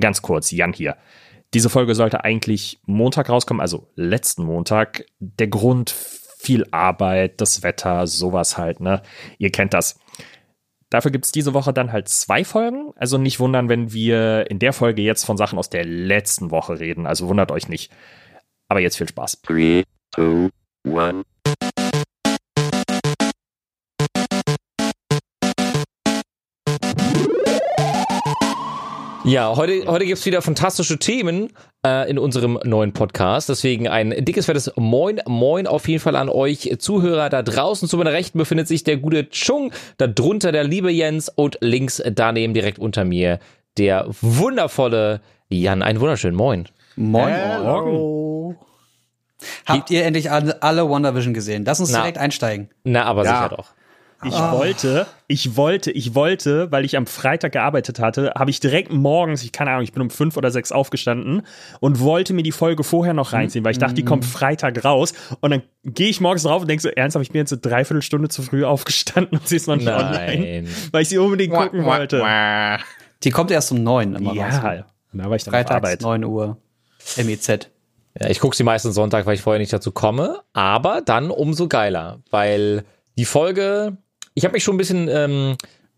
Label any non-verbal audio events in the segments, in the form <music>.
Ganz kurz, Jan hier. Diese Folge sollte eigentlich Montag rauskommen, also letzten Montag. Der Grund, viel Arbeit, das Wetter, sowas halt, ne? Ihr kennt das. Dafür gibt es diese Woche dann halt zwei Folgen. Also nicht wundern, wenn wir in der Folge jetzt von Sachen aus der letzten Woche reden. Also wundert euch nicht. Aber jetzt viel Spaß. 3, 2, 1. Ja, heute, heute gibt's wieder fantastische Themen äh, in unserem neuen Podcast. Deswegen ein dickes, fettes Moin, Moin auf jeden Fall an euch Zuhörer. Da draußen zu meiner Rechten befindet sich der gute Chung, darunter der liebe Jens und links daneben direkt unter mir der wundervolle Jan. Ein wunderschönen Moin. Moin, Morgen. Habt ihr endlich alle, alle WandaVision gesehen? Lass uns Na. direkt einsteigen. Na, aber Ja. sicher doch. Ich Ah. wollte, ich wollte, ich wollte, weil ich am Freitag gearbeitet hatte, habe ich direkt morgens, ich keine Ahnung, ich bin um fünf oder sechs aufgestanden und wollte mir die Folge vorher noch reinziehen, weil ich dachte, die kommt Freitag raus. Und dann gehe ich morgens drauf und denke so, ernsthaft, ich bin jetzt eine Dreiviertelstunde zu früh aufgestanden und sie ist noch nicht online, Nein. weil ich sie unbedingt gucken wollte. Die kommt erst um neun immer raus. Ja, da war ich dann Freitags Arbeit. 9 Uhr. MEZ. Ja, ich gucke sie meistens Sonntag, weil ich vorher nicht dazu komme. Aber dann umso geiler, weil die Folge, ich habe mich schon ein bisschen ähm,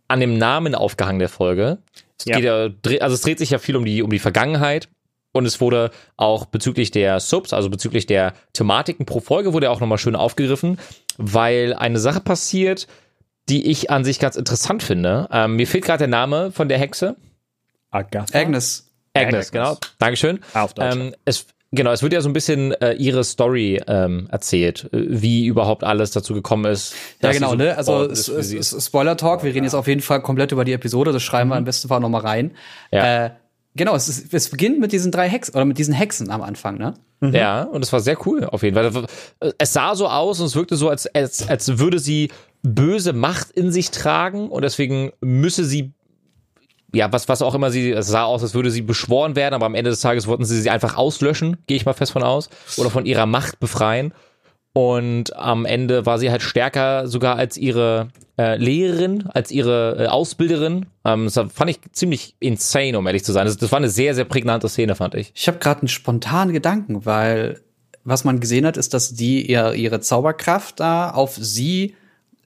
an dem Namen aufgehangen der Folge. Es Ja. geht ja, also es dreht sich ja viel um die um die Vergangenheit. Und es wurde auch bezüglich der Subs, also bezüglich der Thematiken pro Folge, wurde auch nochmal schön aufgegriffen, weil eine Sache passiert, die ich an sich ganz interessant finde. Ähm, mir fehlt gerade der Name von der Hexe. Agatha? Agnes. Agnes, Agnes. genau. Dankeschön. Auf Deutsch. Ähm, es, genau, es wird ja so ein bisschen äh, ihre Story ähm, erzählt, äh, wie überhaupt alles dazu gekommen ist. Ja, genau, so ne? Also. Spoiler Talk, wir reden jetzt auf jeden Fall komplett über die Episode, das schreiben wir im besten Fall nochmal rein. Ja. Äh, genau, es, ist, es beginnt mit diesen drei Hexen oder mit diesen Hexen am Anfang, ne? Ja, und es war sehr cool auf jeden Fall. Es sah so aus und es wirkte so, als, als, als würde sie böse Macht in sich tragen und deswegen müsse sie ja, was, was auch immer sie, es sah aus, als würde sie beschworen werden, aber am Ende des Tages wollten sie sie einfach auslöschen, gehe ich mal fest von aus, oder von ihrer Macht befreien. Und am Ende war sie halt stärker sogar als ihre äh, Lehrerin, als ihre äh, Ausbilderin. Ähm, das fand ich ziemlich insane, um ehrlich zu sein. Das, das war eine sehr, sehr prägnante Szene, fand ich. Ich habe gerade einen spontanen Gedanken, weil was man gesehen hat, ist, dass die ihr, ihre Zauberkraft da auf sie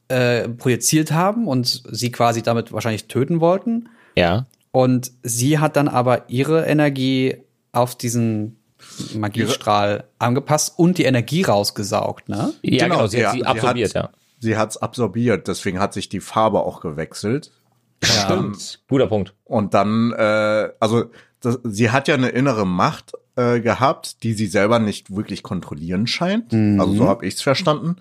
äh, projiziert haben und sie quasi damit wahrscheinlich töten wollten. Ja. Und sie hat dann aber ihre Energie auf diesen Magiestrahl angepasst und die Energie rausgesaugt, ne? Ja, genau, sie ja, hat sie absorbiert, ja. Sie hat's absorbiert, deswegen hat sich die Farbe auch gewechselt. Stimmt. Guter Punkt. Und dann, äh, also das, sie hat ja eine innere Macht äh, gehabt, die sie selber nicht wirklich kontrollieren scheint. Also so habe ich's verstanden.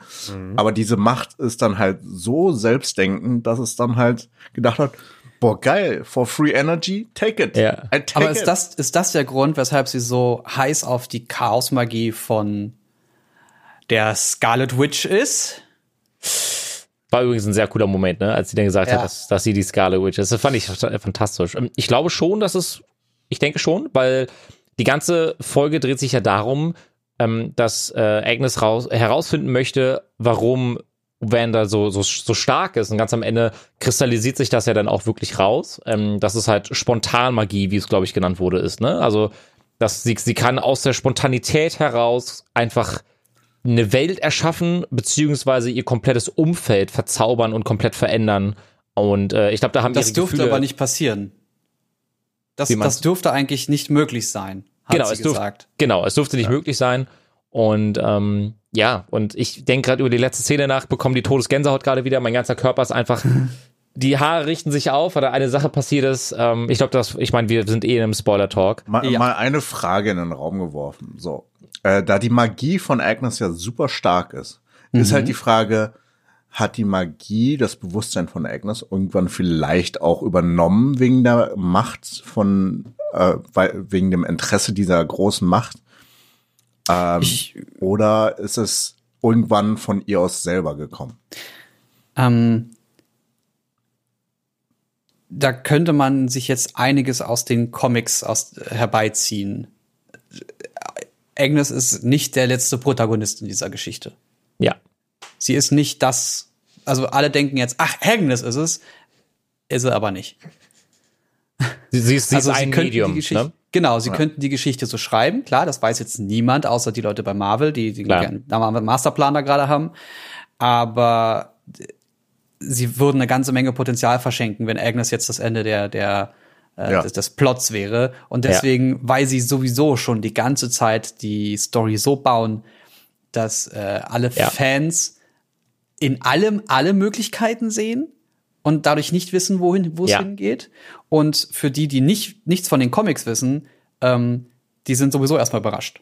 Aber diese Macht ist dann halt so selbstdenkend, dass es dann halt gedacht hat, boah geil, for free energy, take it. Ja. I take Aber it. ist das, ist das der Grund, weshalb sie so heiß auf die Chaosmagie von der Scarlet Witch ist? War übrigens ein sehr cooler Moment, ne, als sie dann gesagt Ja. hat, dass, dass sie die Scarlet Witch ist. Das fand ich fantastisch. Ähm, Ich glaube schon, dass es, ich denke schon, weil die ganze Folge dreht sich ja darum, ähm, dass äh, Agnes raus, herausfinden möchte, warum Wanda so, so, so stark ist. Und ganz am Ende kristallisiert sich das ja dann auch wirklich raus. Ähm, dass es halt Spontanmagie, wie es, glaube ich, genannt wurde, ist. Ne? Also, dass sie, sie kann aus der Spontanität heraus einfach eine Welt erschaffen, beziehungsweise ihr komplettes Umfeld verzaubern und komplett verändern. Und äh, ich glaube, da haben Das ihre dürfte Gefühle, aber nicht passieren. Das, das dürfte eigentlich nicht möglich sein, hat genau, sie es durfte, gesagt. genau, es durfte nicht möglich sein. Und ähm, ja, und ich denke gerade über die letzte Szene nach, bekomme die Todesgänsehaut gerade wieder. Mein ganzer Körper ist einfach, <laughs> die Haare richten sich auf, da eine Sache passiert ist. Ähm, ich glaube, das, ich meine, wir sind eh in einem Spoiler-Talk. Mal, Ja. mal eine Frage in den Raum geworfen. So, äh, da die Magie von Agnes ja super stark ist, ist halt die Frage, hat die Magie das Bewusstsein von Agnes irgendwann vielleicht auch übernommen wegen der Macht von, äh, weil, wegen dem Interesse dieser großen Macht? Ähm, Ich, oder ist es irgendwann von ihr aus selber gekommen? ähm, da könnte man sich jetzt einiges aus den Comics aus, herbeiziehen. Agnes ist nicht der letzte Protagonist in dieser Geschichte. Ja. Sie ist nicht das, also alle denken jetzt, ach, Agnes ist es, ist sie aber nicht. Sie, sie, ist, sie also ist sie ein Medium. die Geschichte, Ne? Genau, sie könnten die Geschichte so schreiben. Klar, das weiß jetzt niemand, außer die Leute bei Marvel, die, die gerne da einen Masterplan da gerade haben. Aber sie würden eine ganze Menge Potenzial verschenken, wenn Agnes jetzt das Ende der, der äh, Ja. des, des Plots wäre. Und deswegen, weil sie sowieso schon die ganze Zeit die Story so bauen, dass äh, alle Ja. Fans in allem alle Möglichkeiten sehen und dadurch nicht wissen, wohin, wo es Ja. hingeht. Und für die, die nicht, nichts von den Comics wissen, ähm, die sind sowieso erstmal überrascht.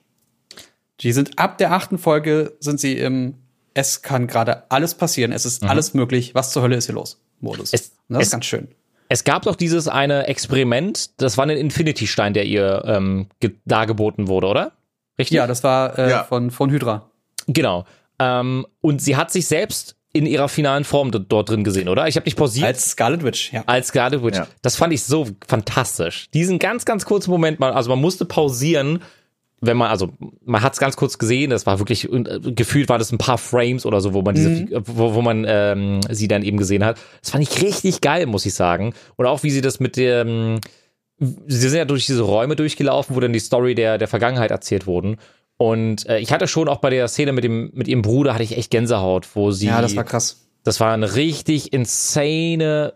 Die sind ab der achten Folge sind sie im Es kann gerade alles passieren, es ist alles möglich, was zur Hölle ist hier los? Modus. Mhm. Es- Und das es- ist ganz schön. Es gab doch dieses eine Experiment, das war ein Infinity-Stein, der ihr ähm, ge- dargeboten wurde, oder? Richtig? Ja, das war äh, Ja. von, von Hydra. Genau. Ähm, und sie hat sich selbst in ihrer finalen Form dort drin gesehen, oder? Ich habe nicht pausiert. Als Scarlet Witch, ja. als Scarlet Witch. Ja. Das fand ich so fantastisch. Diesen ganz, ganz kurzen Moment mal, also man musste pausieren, wenn man, also man hat es ganz kurz gesehen, das war wirklich, äh, gefühlt war das ein paar Frames oder so, wo man diese, Mhm. wo, wo man ähm, sie dann eben gesehen hat. Das fand ich richtig geil, muss ich sagen. Und auch wie sie das mit dem, sie sind ja durch diese Räume durchgelaufen, wo dann die Story der, der Vergangenheit erzählt wurden. Und äh, ich hatte schon auch bei der Szene mit dem, mit ihrem Bruder hatte ich echt Gänsehaut, wo sie, Ja, das war krass. das war eine richtig insane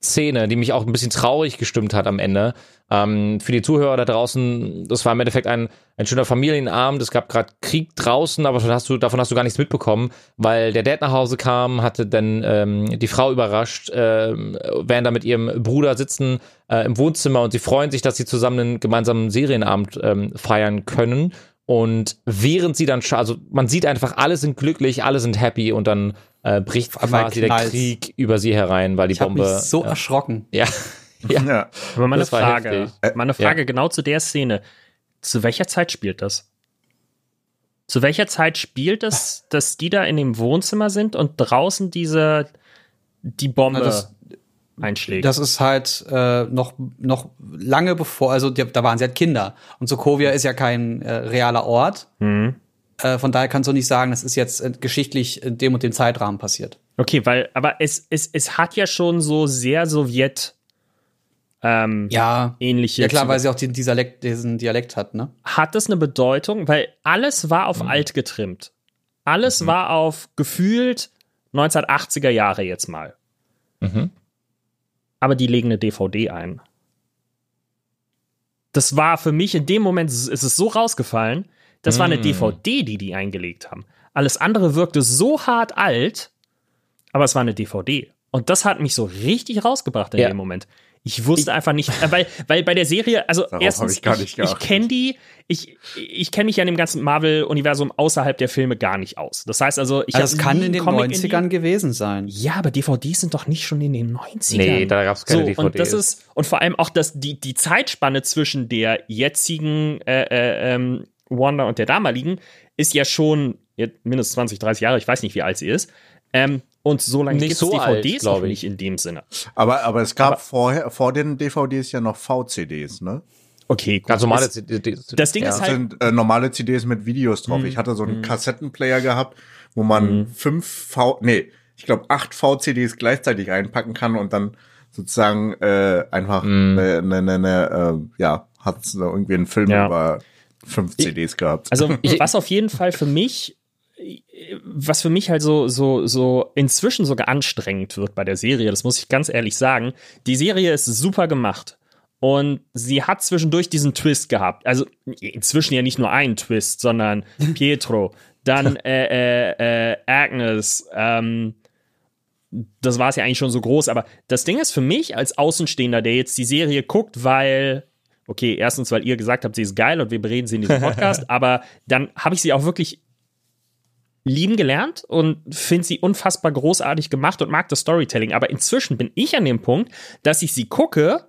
Szene, die mich auch ein bisschen traurig gestimmt hat am Ende. Ähm, für die Zuhörer da draußen, das war im Endeffekt ein, ein schöner Familienabend. Es gab gerade Krieg draußen, aber davon hast, du, davon hast du gar nichts mitbekommen, weil der Dad nach Hause kam, hatte dann ähm, die Frau überrascht, ähm, während da mit ihrem Bruder sitzen äh, im Wohnzimmer und sie freuen sich, dass sie zusammen einen gemeinsamen Serienabend ähm, feiern können. Und während sie dann, also man sieht einfach, alle sind glücklich, alle sind happy und dann äh, bricht quasi der. Krieg über sie herein, weil die Ich habe Bombe. mich so ja. erschrocken. <laughs> ja. ja. Ja. Aber meine Das Frage, heftig. meine Frage genau zu der Szene. Zu welcher Zeit spielt das? Zu welcher Zeit spielt es, dass die da in dem Wohnzimmer sind und draußen diese, die Bombe Na, das- einschlägt? Das ist halt äh, noch, noch lange bevor, also die, da waren sie halt Kinder. Und Sokovia ist ja kein äh, realer Ort. Mhm. Äh, von daher kannst du nicht sagen, das ist jetzt äh, geschichtlich in dem und dem Zeitrahmen passiert. Okay, weil, aber es, es, es hat ja schon so sehr Sowjet ähm, Ja. ähnliche. Ja klar, weil sie auch den, Dialekt, diesen Dialekt hat, ne? hat das eine Bedeutung? Weil alles war auf alt getrimmt. Alles war auf gefühlt 1980er Jahre jetzt mal. Mhm. Aber die legen eine DVD ein. Das war für mich in dem Moment, ist es so rausgefallen, das war eine Mm. DVD, die die eingelegt haben. Alles andere wirkte so hart alt, aber es war eine DVD. Und das hat mich so richtig rausgebracht in Ja. dem Moment. Ich wusste einfach nicht, äh, weil, weil bei der Serie, also Darauf erstens, ich ich, ich kenne die, ich, ich kenne mich ja in dem ganzen Marvel-Universum außerhalb der Filme gar nicht aus. Das heißt also, ich hab das kann in den Comic 90ern gewesen sein. ja, aber DVDs sind doch nicht schon in den 90ern. Nee, da gab's keine so, DVDs. Und das ist, und vor allem auch das, die, die Zeitspanne zwischen der jetzigen äh, äh, ähm, Wanda und der damaligen ist ja schon mindestens 20, 30 Jahre, ich weiß nicht, wie alt sie ist. Ähm, und so lange Nicht gibt es so DVDs ich. nicht in dem Sinne. Aber, aber es gab Aber- vorher, vor den DVDs ja noch VCDs, ne? Okay, gut. Ganz normale Es- CD. das Ding ja. ist Das halt, sind äh, normale CDs mit Videos drauf. Ich hatte so einen Kassettenplayer gehabt, wo man fünf V, nee, ich glaube acht VCDs gleichzeitig einpacken kann und dann sozusagen äh, einfach ne, ne, ne, ne, äh, ja, hat irgendwie einen Film Ja. über fünf CDs gehabt. Also, <laughs> was auf jeden Fall für mich, was für mich halt so, so, so inzwischen sogar anstrengend wird bei der Serie, das muss ich ganz ehrlich sagen. Die Serie ist super gemacht. Und sie hat zwischendurch diesen Twist gehabt. Also inzwischen ja nicht nur einen Twist, sondern <laughs> Pietro, dann äh, äh, äh, Agnes, ähm, das war es ja eigentlich schon so groß, aber das Ding ist für mich als Außenstehender, der jetzt die Serie guckt, weil, okay, erstens, weil ihr gesagt habt, sie ist geil und wir bereden sie in diesem <laughs> Podcast, aber dann habe ich sie auch wirklich lieben gelernt und finde sie unfassbar großartig gemacht und mag das Storytelling. Aber inzwischen bin ich an dem Punkt, dass ich sie gucke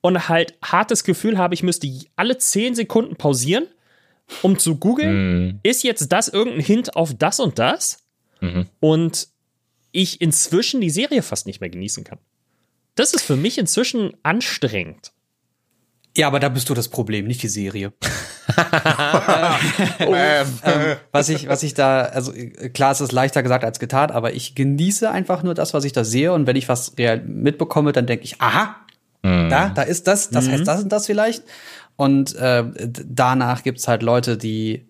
und halt hartes Gefühl habe, ich müsste alle zehn Sekunden pausieren, um zu googeln, ist jetzt das irgendein Hint auf das und das? Und ich inzwischen die Serie fast nicht mehr genießen kann. Das ist für mich inzwischen anstrengend. Ja, aber da bist du das Problem, nicht die Serie. <laughs> <laughs> Ähm, ähm, was ich, was ich da, also äh, klar, es ist leichter gesagt als getan, aber ich genieße einfach nur das, was ich da sehe. Und wenn ich was real mitbekomme, dann denke ich, aha, Ja, da ist das, das heißt das und das vielleicht. Und äh, danach gibt's halt Leute, die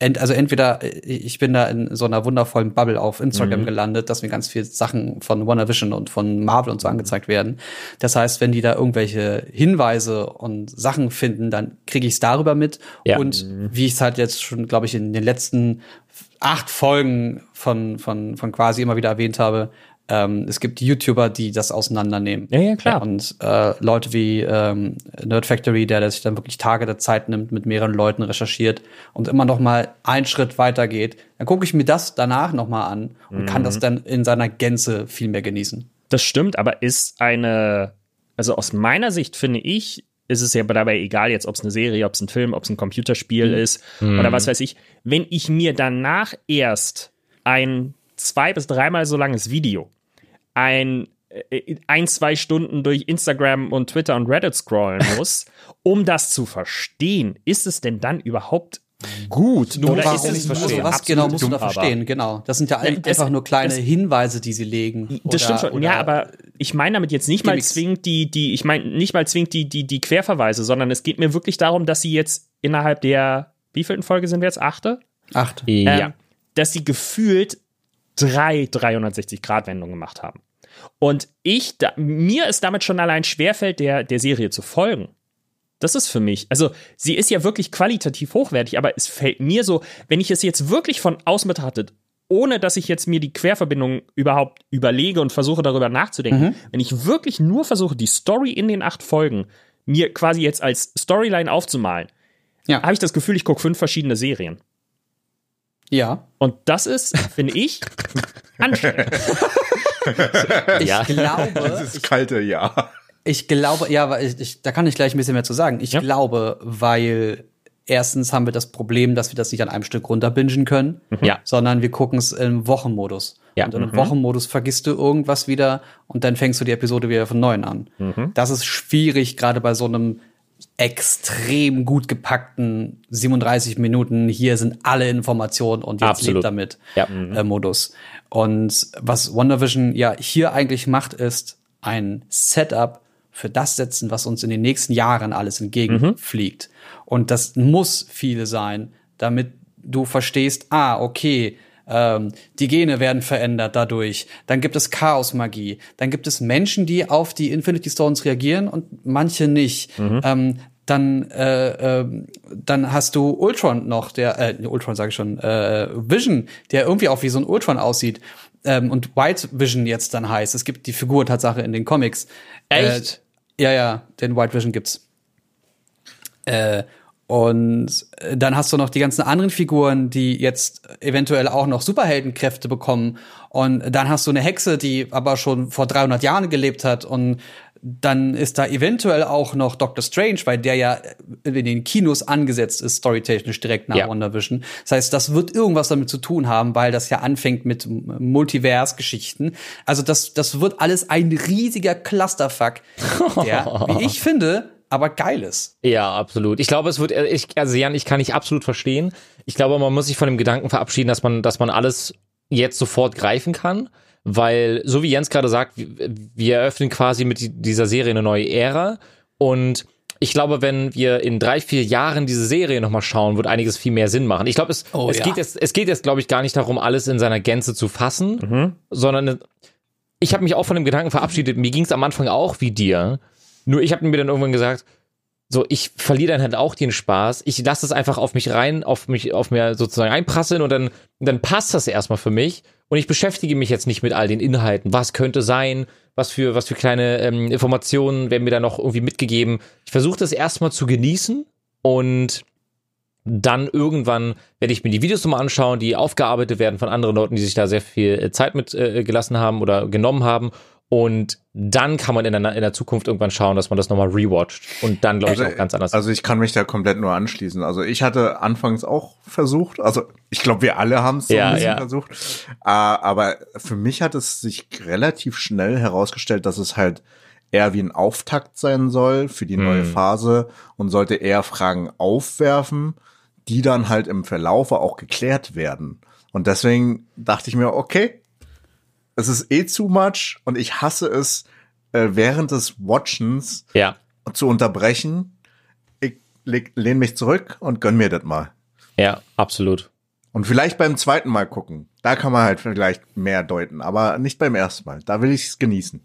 ent, also entweder äh, ich bin da in so einer wundervollen Bubble auf Instagram gelandet, dass mir ganz viel Sachen von WandaVision und von Marvel und so angezeigt werden. Das heißt, wenn die da irgendwelche Hinweise und Sachen finden, dann kriege ich es darüber mit. Ja. Und wie ich es halt jetzt schon, glaube ich, in den letzten acht Folgen von, von, von quasi immer wieder erwähnt habe, ähm, es gibt YouTuber, die das auseinandernehmen. Ja, ja, klar. Und äh, Leute wie ähm, Nerd Factory, der, der sich dann wirklich Tage der Zeit nimmt, mit mehreren Leuten recherchiert und immer noch mal einen Schritt weiter geht, dann gucke ich mir das danach noch mal an und kann das dann in seiner Gänze viel mehr genießen. Das stimmt, aber ist eine, also aus meiner Sicht finde ich, ist es ja dabei egal jetzt, ob es eine Serie, ob es ein Film, ob es ein Computerspiel ist oder was weiß ich. Wenn ich mir danach erst ein zwei bis dreimal so langes Video, ein äh, ein, zwei Stunden durch Instagram und Twitter und Reddit scrollen <laughs> muss, um das zu verstehen, ist es denn dann überhaupt gut? Oder warum ist es nicht nur verstehen? so was genau musst du da verstehen? Genau. Das sind ja ein- das- einfach nur kleine das- Hinweise, die sie legen. Das stimmt schon. ja, aber ich meine damit jetzt nicht mal zwingend die, die, ich meine nicht mal zwingend die, die, die Querverweise, sondern es geht mir wirklich darum, dass sie jetzt innerhalb der, wievielten Folge sind wir jetzt? Achte? acht. Ja. Ähm, dass sie gefühlt drei 360-Grad-Wendungen gemacht haben. Und ich, da, mir ist damit schon allein schwerfällt, der, der Serie zu folgen. Das ist für mich, also sie ist ja wirklich qualitativ hochwertig, aber es fällt mir so, wenn ich es jetzt wirklich von außen betrachtet, ohne dass ich jetzt mir die Querverbindung überhaupt überlege und versuche darüber nachzudenken, wenn ich wirklich nur versuche, die Story in den acht Folgen mir quasi jetzt als Storyline aufzumalen, Ja. habe ich das Gefühl, ich gucke fünf verschiedene Serien. Ja. Und das ist, finde ich, <laughs> anstrengend. Ich Ja. glaube, Das ist kalte Ja. Ich glaube, ja, weil ich, ich, da kann ich gleich ein bisschen mehr zu sagen. Ich Ja. glaube, weil erstens haben wir das Problem, dass wir das nicht an einem Stück runterbingen können, Ja. sondern wir gucken es im Wochenmodus. Ja. Und im Wochenmodus vergisst du irgendwas wieder und dann fängst du die Episode wieder von neuem an. Das ist schwierig, gerade bei so einem extrem gut gepackten 37 Minuten. Hier sind alle Informationen und jetzt Absolut. lebt damit Ja. äh, Modus. Und was WandaVision ja hier eigentlich macht, ist ein Setup für das setzen, was uns in den nächsten Jahren alles entgegenfliegt. Und das muss viele sein, damit du verstehst, ah, okay, ähm, die Gene werden verändert dadurch. Dann gibt es Chaosmagie. Dann gibt es Menschen, die auf die Infinity Stones reagieren und manche nicht. Ähm, dann, äh, ähm, dann hast du Ultron noch, der, äh, Ultron sage ich schon, äh, Vision, der irgendwie auch wie so ein Ultron aussieht. Ähm, und White Vision jetzt dann heißt. Es gibt die Figur Tatsache in den Comics. Echt? Äh, ja, ja, den White Vision gibt's. Äh, und äh, dann hast du noch die ganzen anderen Figuren, die jetzt eventuell auch noch Superheldenkräfte bekommen. Und dann hast du eine Hexe, die aber schon vor 300 Jahren gelebt hat. Und dann ist da eventuell auch noch Doctor Strange, weil der ja in den Kinos angesetzt ist, storytechnisch direkt nach Ja. WandaVision. Das heißt, das wird irgendwas damit zu tun haben, weil das ja anfängt mit Multivers-Geschichten. Also das, das wird alles ein riesiger Clusterfuck, der, wie ich finde, aber geil ist. Ja, absolut. Ich glaube, es wird, ich, also Jan, ich kann dich absolut verstehen. Ich glaube, man muss sich von dem Gedanken verabschieden, dass man, dass man alles jetzt sofort greifen kann, weil, so wie Jens gerade sagt, wir, eröffnen quasi mit die- dieser Serie eine neue Ära und ich glaube, wenn wir in drei, vier Jahren diese Serie nochmal schauen, wird einiges viel mehr Sinn machen. Ich glaube, es, Oh, es, ja. geht jetzt, es geht jetzt, glaube ich, gar nicht darum, alles in seiner Gänze zu fassen, sondern ich habe mich auch von dem Gedanken verabschiedet. Mir ging es am Anfang auch wie dir. Nur ich habe mir dann irgendwann gesagt, so ich verliere dann halt auch den Spaß. Ich lasse es einfach auf mich rein, auf mich, auf mir sozusagen einprasseln und dann, dann passt das erstmal für mich. Und ich beschäftige mich jetzt nicht mit all den Inhalten. Was könnte sein? Was für, was für kleine ähm, Informationen werden mir da noch irgendwie mitgegeben? Ich versuche das erstmal zu genießen und dann irgendwann werde ich mir die Videos nochmal anschauen, die aufgearbeitet werden von anderen Leuten, die sich da sehr viel äh, Zeit mit äh, gelassen haben oder genommen haben. Und dann kann man in der, in der Zukunft irgendwann schauen, dass man das nochmal rewatcht. Und dann, glaube ich, auch ganz anders. Also ich kann mich da komplett nur anschließen. Also ich hatte anfangs auch versucht, also ich glaube, wir alle haben es so Ja, ein bisschen ja. versucht. Äh, aber für mich hat es sich relativ schnell herausgestellt, dass es halt eher wie ein Auftakt sein soll für die neue Hm. Phase und sollte eher Fragen aufwerfen, die dann halt im Verlaufe auch geklärt werden. Und deswegen dachte ich mir, okay, es ist eh too much und ich hasse es, äh, während des Watchens Ja. zu unterbrechen. Ich leg, lehn mich zurück und gönn mir das mal. Ja, absolut. Und vielleicht beim zweiten Mal gucken. Da kann man halt vielleicht mehr deuten, aber nicht beim ersten Mal. Da will ich es genießen.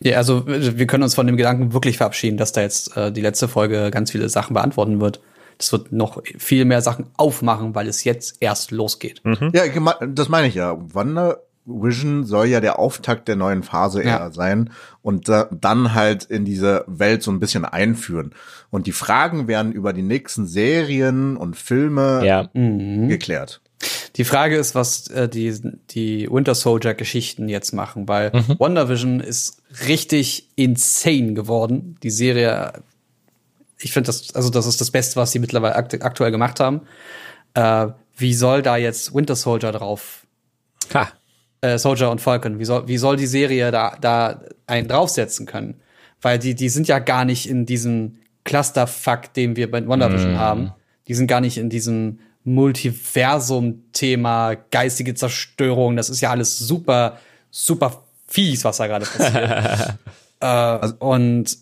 Ja, also wir können uns von dem Gedanken wirklich verabschieden, dass da jetzt äh, die letzte Folge ganz viele Sachen beantworten wird. Das wird noch viel mehr Sachen aufmachen, weil es jetzt erst losgeht. Ja, gema- das meine ich ja. Wonder Vision soll ja der Auftakt der neuen Phase Ja. eher sein und da, dann halt in diese Welt so ein bisschen einführen. Und die Fragen werden über die nächsten Serien und Filme Ja. geklärt. Die Frage ist, was äh, die, die Winter Soldier Geschichten jetzt machen, weil WandaVision ist richtig insane geworden. Die Serie, ich finde das, also das ist das Beste, was sie mittlerweile akt aktuell gemacht haben. Äh, wie soll da jetzt Winter Soldier drauf, Ha. Äh, Soldier und Falcon, wie soll, wie soll die Serie da, da einen draufsetzen können? Weil die, die sind ja gar nicht in diesem Clusterfuck, den wir bei WandaVision haben. Die sind gar nicht in diesem Multiversum-Thema, geistige Zerstörung. Das ist ja alles super, super fies, was da gerade passiert. <laughs> äh, und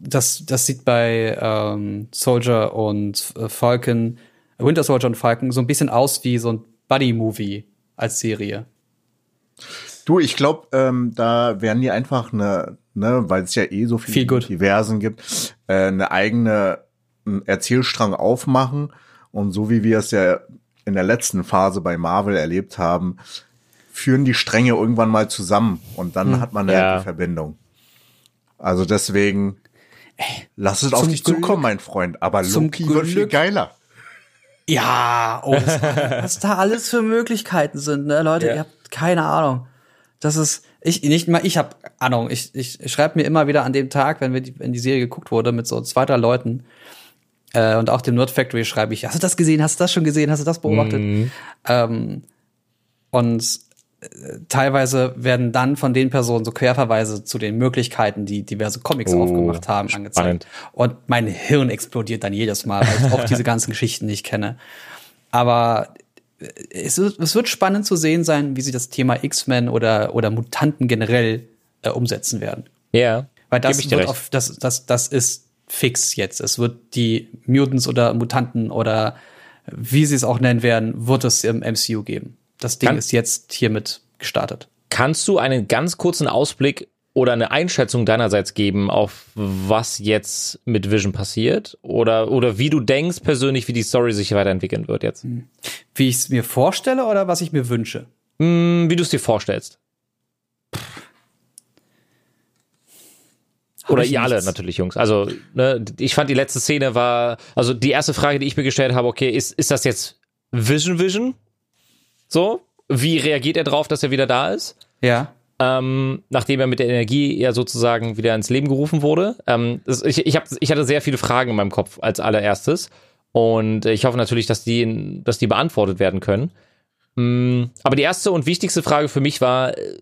das, das sieht bei ähm, Soldier und äh, Falcon, Winter Soldier und Falcon so ein bisschen aus wie so ein Buddy-Movie als Serie. Du, ich glaube, ähm, da werden die einfach eine, ne, weil es ja eh so viele. Diversen gibt, äh, eine eigene einen Erzählstrang aufmachen. Und so wie wir es ja in der letzten Phase bei Marvel erlebt haben, führen die Stränge irgendwann mal zusammen und dann Hm. hat man Ja. ja die Verbindung. Also deswegen, lass es auf dich zukommen, Glück- mein Freund. Aber Loki wird viel geiler. Ja, oh, das, was da <laughs> alles für Möglichkeiten sind, ne, Leute, Ja. ihr habt keine Ahnung. Das ist ich nicht mal ich habe Ahnung. Ich ich, ich schreibe mir immer wieder an dem Tag, wenn wir die, wenn die Serie geguckt wurde mit so zwei drei Leuten äh, und auch dem Nerd Factory schreibe ich, hast du das gesehen? Hast du das schon gesehen? Hast du das beobachtet? Ähm, und äh, teilweise werden dann von den Personen so Querverweise zu den Möglichkeiten, die diverse Comics Oh, aufgemacht haben, spannend. angezeigt. Und mein Hirn explodiert dann jedes Mal, weil ich auch diese ganzen <laughs> Geschichten nicht kenne. Aber es, es wird spannend zu sehen sein, wie sie das Thema X-Men oder, oder Mutanten generell äh, umsetzen werden. Ja. Weil Geb das wird auf, das, das, das ist fix jetzt. Es wird die Mutants oder Mutanten oder wie sie es auch nennen werden, wird es im MCU geben. Das Ding Kann- ist jetzt hiermit gestartet. Kannst du einen ganz kurzen Ausblick oder eine Einschätzung deinerseits geben, auf was jetzt mit Vision passiert? Oder, oder wie du denkst persönlich, wie die Story sich weiterentwickeln wird jetzt? Wie ich es mir vorstelle oder was ich mir wünsche? Hm, wie du es dir vorstellst. Oder ihr alle natürlich, Jungs. Also, ne, ich fand die letzte Szene war, also die erste Frage, die ich mir gestellt habe, okay, ist, ist das jetzt Vision Vision? So? Wie reagiert er drauf, dass er wieder da ist? Ja. Ähm, nachdem er mit der Energie ja sozusagen wieder ins Leben gerufen wurde. Ähm, das, ich, ich, hab, ich hatte sehr viele Fragen in meinem Kopf als allererstes. Und ich hoffe natürlich, dass die, dass die beantwortet werden können. Mm, Aber die erste und wichtigste Frage für mich war, äh,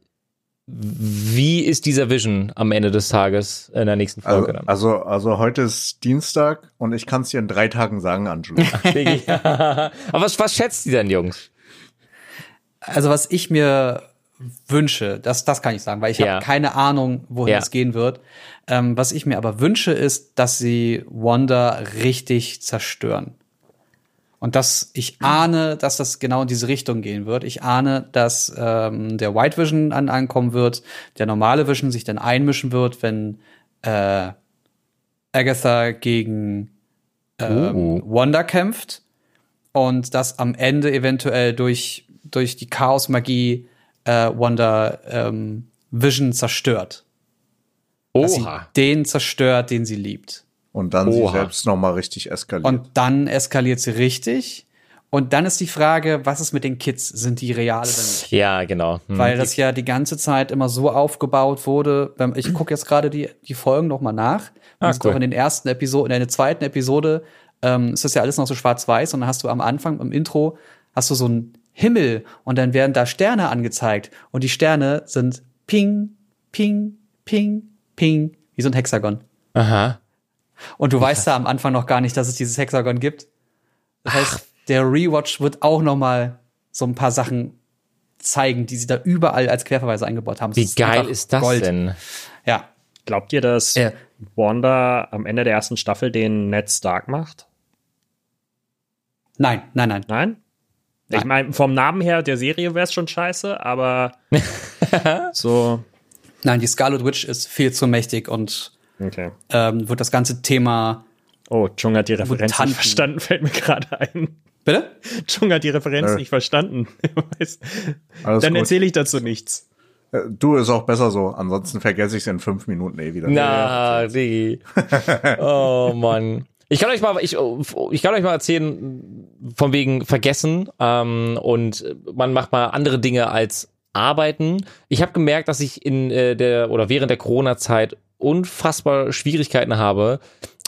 wie ist dieser Vision am Ende des Tages in der nächsten Also, Folge dann? also, also heute ist Dienstag und ich kann es dir in drei Tagen sagen, Angelo. <laughs> <laughs> Aber was, was schätzt die denn, Jungs? Also was ich mir wünsche, das, das kann ich sagen, weil ich Ja. habe keine Ahnung, wohin Ja. es gehen wird. Ähm, was ich mir aber wünsche, ist, dass sie Wanda richtig zerstören. Und dass ich ahne, dass das genau in diese Richtung gehen wird. Ich ahne, dass ähm, der White Vision an, ankommen wird, der normale Vision sich dann einmischen wird, wenn äh, Agatha gegen ähm, Wanda kämpft und dass am Ende eventuell durch, durch die Chaos-Magie äh, Wanda ähm, Vision zerstört. Dass sie Oha. den zerstört, den sie liebt. Und dann sie Oha. selbst noch mal richtig eskaliert. Und dann eskaliert sie richtig. Und dann ist die Frage, was ist mit den Kids? Sind die real oder nicht? Ja, genau. Hm. Weil das ja die ganze Zeit immer so aufgebaut wurde. Ich gucke jetzt gerade die, die Folgen noch mal nach. Ah, cool. auch in den ersten Episoden, in der zweiten Episode ähm, ist das ja alles noch so schwarz-weiß und dann hast du am Anfang im Intro hast du so einen Himmel und dann werden da Sterne angezeigt und die Sterne sind ping, ping, ping, ping, wie so ein Hexagon. Aha. Und du weißt da am Anfang noch gar nicht, dass es dieses Hexagon gibt. Das heißt, der Rewatch wird auch noch mal so ein paar Sachen zeigen, die sie da überall als Querverweise eingebaut haben. Es Wie geil einfach ist das Gold. denn? Ja. Glaubt ihr, dass Ja. Wanda am Ende der ersten Staffel den Ned Stark macht? Nein, nein, nein. Nein? Ich meine, vom Namen her der Serie wäre es schon scheiße, aber <laughs> so. Nein, die Scarlet Witch ist viel zu mächtig und Okay. ähm, wird das ganze Thema. Oh, Chung hat die Referenz Mutanten. nicht verstanden, fällt mir gerade ein. Bitte? Chung hat die Referenz Äh. nicht verstanden. <laughs> Dann gut. erzähle ich dazu nichts. Äh, Du ist auch besser so. Ansonsten vergesse ich es in fünf Minuten eh wieder. Na, Diggi. <laughs> Oh Mann. Ich kann euch mal, ich, ich kann euch mal erzählen, von wegen vergessen ähm, und man macht mal andere Dinge als arbeiten. Ich habe gemerkt, dass ich in äh, der oder während der Corona-Zeit unfassbar Schwierigkeiten habe,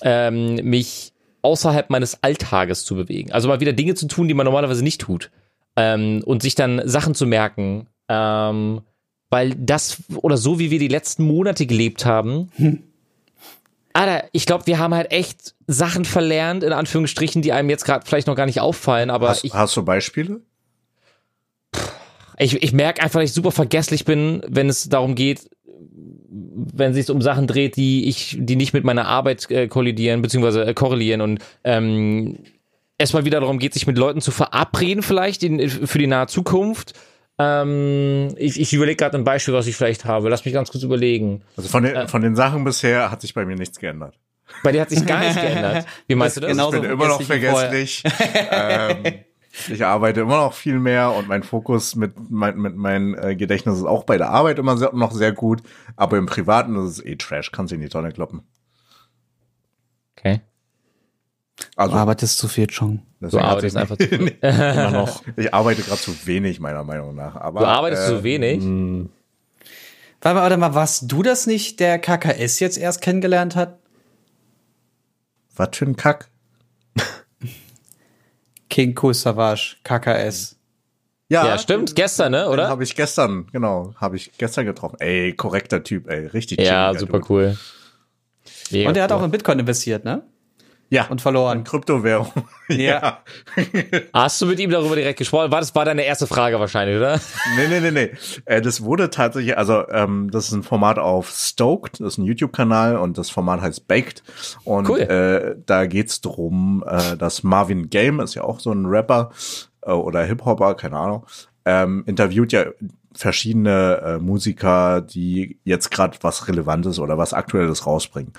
ähm, mich außerhalb meines Alltages zu bewegen. Also mal wieder Dinge zu tun, die man normalerweise nicht tut. Ähm, und sich dann Sachen zu merken. Ähm, weil das oder so wie wir die letzten Monate gelebt haben, Alter, ich glaube, wir haben halt echt Sachen verlernt, in Anführungsstrichen, die einem jetzt gerade vielleicht noch gar nicht auffallen, aber Hast, ich, hast du Beispiele? ich, ich merke einfach, dass ich super vergesslich bin, wenn es darum geht, wenn es sich um Sachen dreht, die ich, die nicht mit meiner Arbeit äh, kollidieren, beziehungsweise äh, korrelieren und ähm, erstmal wieder darum geht, sich mit Leuten zu verabreden, vielleicht in, für die nahe Zukunft. Ähm, ich ich überlege gerade ein Beispiel, was ich vielleicht habe. Lass mich ganz kurz überlegen. Also von den, Äh. von den Sachen bisher hat sich bei mir nichts geändert. Bei dir hat sich gar nichts geändert. <laughs> Wie meinst du das? Genau. Ich bin Genauso immer noch vergesslich. ähm, ich arbeite immer noch viel mehr und mein Fokus mit, mein, mit meinem äh, Gedächtnis ist auch bei der Arbeit immer sehr, noch sehr gut. Aber im Privaten ist es eh Trash. Kannst du in die Tonne kloppen. Okay. Also, Du arbeitest zu viel schon. Du arbeitest einfach zu viel. <laughs> Immer noch. <laughs> Ich arbeite gerade zu wenig, meiner Meinung nach. Aber, Du arbeitest äh, zu wenig. Warte mal, warte mal, warst du das nicht, der KKS jetzt erst kennengelernt hat? Was für ein Kack? <laughs> King Cool Savage, KKS. Ja, stimmt. Gestern, ne, oder? Habe ich gestern, genau, habe ich gestern getroffen. Ey, korrekter Typ, ey, richtig Ja, super Dude. cool. Mega Und er hat cool. auch in Bitcoin investiert, ne? Ja, Und verloren. Kryptowährung. <laughs> Ja. Hast du mit ihm darüber direkt gesprochen? War das war deine erste Frage wahrscheinlich, oder? Nee, nee, nee, nee. Äh, das wurde tatsächlich, also ähm, das ist ein Format auf Stoked, das ist ein YouTube-Kanal und das Format heißt Baked. Und Cool. äh, da geht's drum, äh, dass Marvin Game ist ja auch so ein Rapper äh, oder Hip-Hopper, keine Ahnung, ähm, interviewt ja verschiedene äh, Musiker, die jetzt gerade was Relevantes oder was Aktuelles rausbringen.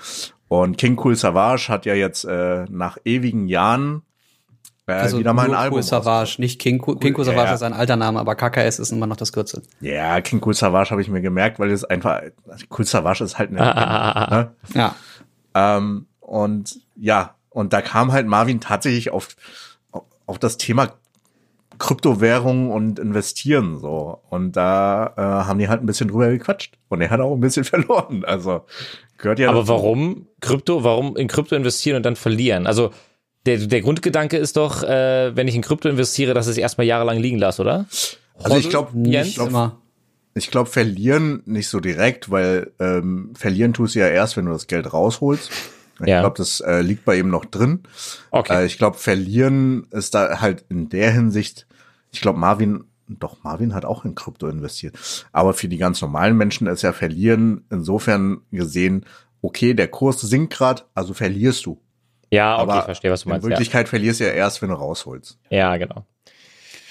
Und King Cool Savage hat ja jetzt äh, nach ewigen Jahren äh, Also wieder mal ein Album Cool Savage, nicht King Cool, King Cool Savage ja. ist ein alter Name, aber KKS ist immer noch das Kürzel. Ja, King Cool Savage habe ich mir gemerkt, weil es einfach Cool Savage ist halt eine, <laughs> ne? Ja. ähm, und ja, und da kam halt Marvin tatsächlich auf auf das Thema Kryptowährung und investieren so und da äh, haben die halt ein bisschen drüber gequatscht und er hat auch ein bisschen <laughs> verloren, also gehört ja Aber dazu. warum Krypto? Warum in Krypto investieren und dann verlieren? Also der, der Grundgedanke ist doch, äh, wenn ich in Krypto investiere, dass ich es erstmal jahrelang liegen lasse, oder? Also ich glaube? Nicht immer. Ich glaube, verlieren nicht so direkt, weil ähm, verlieren tust du ja erst, wenn du das Geld rausholst. Ich Ja. glaube, das äh, liegt bei ihm noch drin. Okay. Äh, ich glaube, verlieren ist da halt in der Hinsicht, ich glaube, Marvin, doch, Marvin hat auch in Krypto investiert. Aber für die ganz normalen Menschen ist ja verlieren insofern gesehen, okay, der Kurs sinkt grad, also verlierst du. ja, okay, aber ich verstehe, was du In meinst. Ja, Wirklichkeit verlierst du ja erst, wenn du rausholst. ja genau.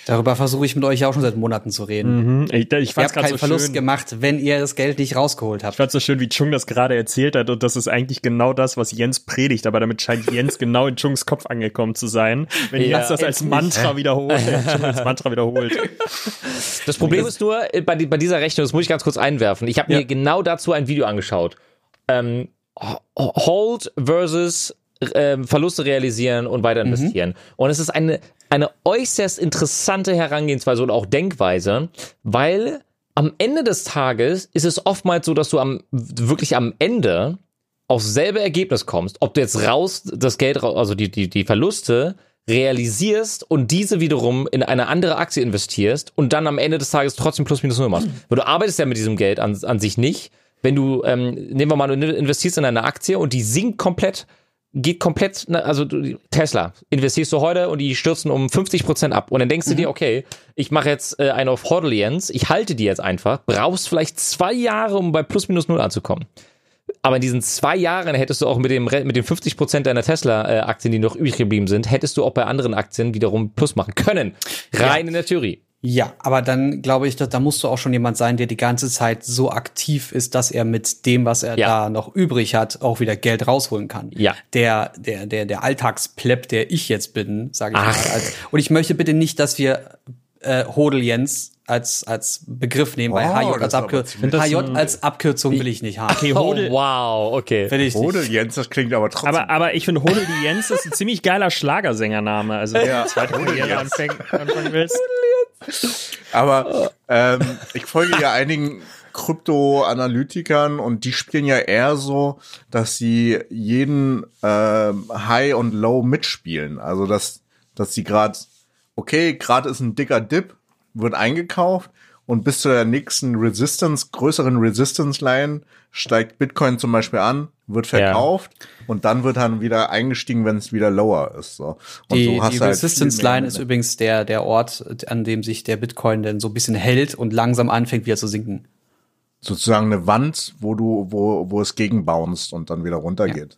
Darüber versuche ich mit euch ja auch schon seit Monaten zu reden. Mhm. Ich, ich Ihr fand's habt gerade keinen so Verlust schön. gemacht, wenn ihr das Geld nicht rausgeholt Ich habt. fand's so schön, wie Chung das gerade erzählt hat und das ist eigentlich genau das, was Jens predigt, aber damit scheint Jens <laughs> genau in Chungs Kopf angekommen zu sein. Wenn Ja, Jens das als. Mantra wiederholt, <laughs> Chung als Mantra wiederholt. Das Problem ist nur, äh, bei, bei dieser Rechnung, das muss ich ganz kurz einwerfen. Ich habe Ja. mir genau dazu ein Video angeschaut. Ähm, Ho- Hold versus ähm, Verluste realisieren und weiter investieren. Und es ist eine, eine äußerst interessante Herangehensweise und auch Denkweise, weil am Ende des Tages ist es oftmals so, dass du am, wirklich am Ende aufs selbe Ergebnis kommst, ob du jetzt raus das Geld, also die, die, die Verluste realisierst und diese wiederum in eine andere Aktie investierst und dann am Ende des Tages trotzdem plus minus null machst. Weil du arbeitest ja mit diesem Geld an, an sich nicht. Wenn du, ähm, nehmen wir mal, du investierst in eine Aktie und die sinkt komplett, geht komplett, na, also Tesla, investierst du heute und die stürzen um 50 Prozent ab. Und dann denkst du dir, okay, ich mache jetzt äh, einen auf Hodlians, ich halte die jetzt einfach, brauchst vielleicht zwei Jahre, um bei plus minus null anzukommen. Aber in diesen zwei Jahren hättest du auch mit dem mit den 50 Prozent deiner Tesla-Aktien, die noch übrig geblieben sind, hättest du auch bei anderen Aktien wiederum Plus machen können. Rein in der Theorie. Ja, aber dann glaube ich, dass, da musst du auch schon jemand sein, der die ganze Zeit so aktiv ist, dass er mit dem, was er Ja. da noch übrig hat, auch wieder Geld rausholen kann. Ja. Der, der, der, der Alltagsplepp, der ich jetzt bin, sage ich Ach. mal. Und ich möchte bitte nicht, dass wir äh, Hodel Jens als, als Begriff nehmen, weil Oh, HJ als Abkürzung. HJ als Abkürzung will ich nicht haben. Okay, Oh, Hodel, wow, okay. Will ich nicht. Hodel Jens, das klingt aber trotzdem. aber, aber ich finde Hodel Jens ist ein ziemlich geiler Schlagersängername. Also wenn Ja. du zweite Karriere anfäng, anfangen willst. Aber <laughs> ähm, ich folge ja einigen Krypto-Analytikern und die spielen ja eher so, dass sie jeden ähm, High und Low mitspielen. Also dass, dass sie gerade, okay, gerade ist ein dicker Dip, wird eingekauft und bis zu der nächsten Resistance, größeren Resistance-Line steigt Bitcoin zum Beispiel an, wird verkauft und dann wird dann wieder eingestiegen, wenn es wieder lower ist. So. Und Die, so hast die halt Resistance Line ist übrigens der, der Ort, an dem sich der Bitcoin dann so ein bisschen hält und langsam anfängt wieder zu sinken. sozusagen eine Wand, wo du, wo, wo es gegenbounced und dann wieder runtergeht.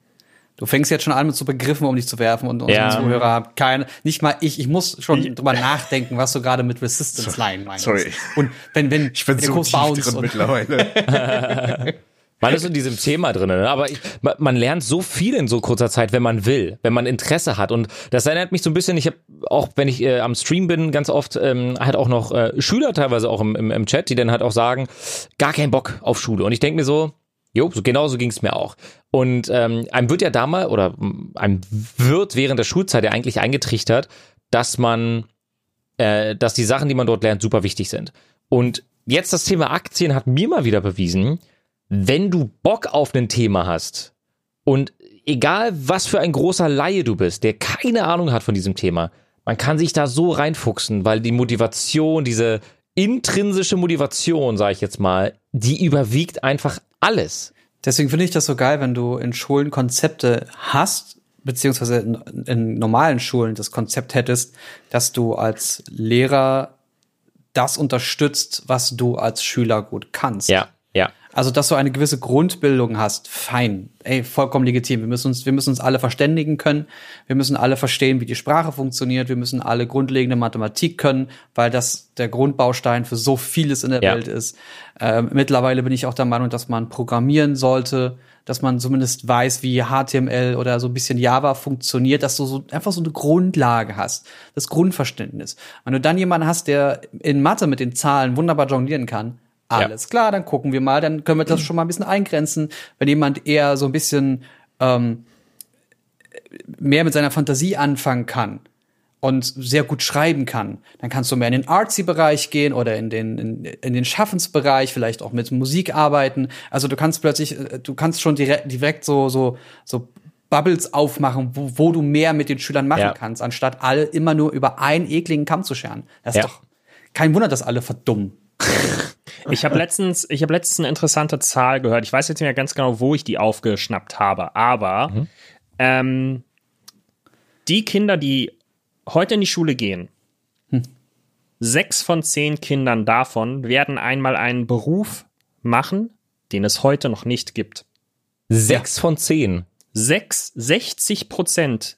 Du fängst jetzt schon an mit so Begriffen um dich zu werfen und unsere Ja. Zuhörer haben keine, nicht mal ich, ich muss schon drüber nachdenken, was du gerade mit Resistance Line meinst. Sorry. Und wenn, wenn, Ich bin wenn der so Kurs tief drin mittlerweile. <laughs> Man ist in diesem Thema drin, ne? aber ich, man, man lernt so viel in so kurzer Zeit, wenn man will, wenn man Interesse hat. Und das erinnert mich so ein bisschen, ich habe auch, wenn ich äh, am Stream bin, ganz oft ähm, halt auch noch äh, Schüler teilweise auch im, im, im Chat, die dann halt auch sagen, gar keinen Bock auf Schule. Und ich denke mir so, jo, so genau so ging es mir auch. Und ähm, einem wird ja damals, oder einem wird während der Schulzeit ja eigentlich eingetrichtert, dass man äh, dass die Sachen, die man dort lernt, super wichtig sind. Und jetzt das Thema Aktien hat mir mal wieder bewiesen, wenn du Bock auf ein Thema hast und egal was für ein großer Laie du bist, der keine Ahnung hat von diesem Thema, man kann sich da so reinfuchsen, weil die Motivation, diese intrinsische Motivation, sage ich jetzt mal, die überwiegt einfach alles. Deswegen finde ich das so geil, wenn du in Schulen Konzepte hast, beziehungsweise in, in normalen Schulen das Konzept hättest, dass du als Lehrer das unterstützt, was du als Schüler gut kannst. Ja, ja. Also, dass du eine gewisse Grundbildung hast, fein. Ey, vollkommen legitim. Wir müssen uns, wir müssen uns alle verständigen können. Wir müssen alle verstehen, wie die Sprache funktioniert. Wir müssen alle grundlegende Mathematik können, weil das der Grundbaustein für so vieles in der Ja. Welt ist. Ähm, mittlerweile bin ich auch der Meinung, dass man programmieren sollte, dass man zumindest weiß, wie HTML oder so ein bisschen Java funktioniert, dass du so einfach so eine Grundlage hast, das Grundverständnis. Wenn du dann jemanden hast, der in Mathe mit den Zahlen wunderbar jonglieren kann, alles klar, dann gucken wir mal, dann können wir das schon mal ein bisschen eingrenzen. Wenn jemand eher so ein bisschen ähm, mehr mit seiner Fantasie anfangen kann und sehr gut schreiben kann, dann kannst du mehr in den Artsy-Bereich gehen oder in den, in, in den Schaffensbereich, vielleicht auch mit Musik arbeiten. Also du kannst plötzlich, äh, du kannst schon direkt, direkt so, so, so Bubbles aufmachen, wo, wo du mehr mit den Schülern machen Ja. kannst, anstatt alle immer nur über einen ekligen Kamm zu scheren. Das ist Ja. doch kein Wunder, dass alle verdummen. <laughs> Ich habe <laughs> letztens, ich habe letztens eine interessante Zahl gehört. Ich weiß jetzt nicht mehr ganz genau, wo ich die aufgeschnappt habe, aber ähm, die Kinder, die heute in die Schule gehen, sechs von zehn Kindern davon werden einmal einen Beruf machen, den es heute noch nicht gibt. Sechs von zehn. Sechs, 60 Prozent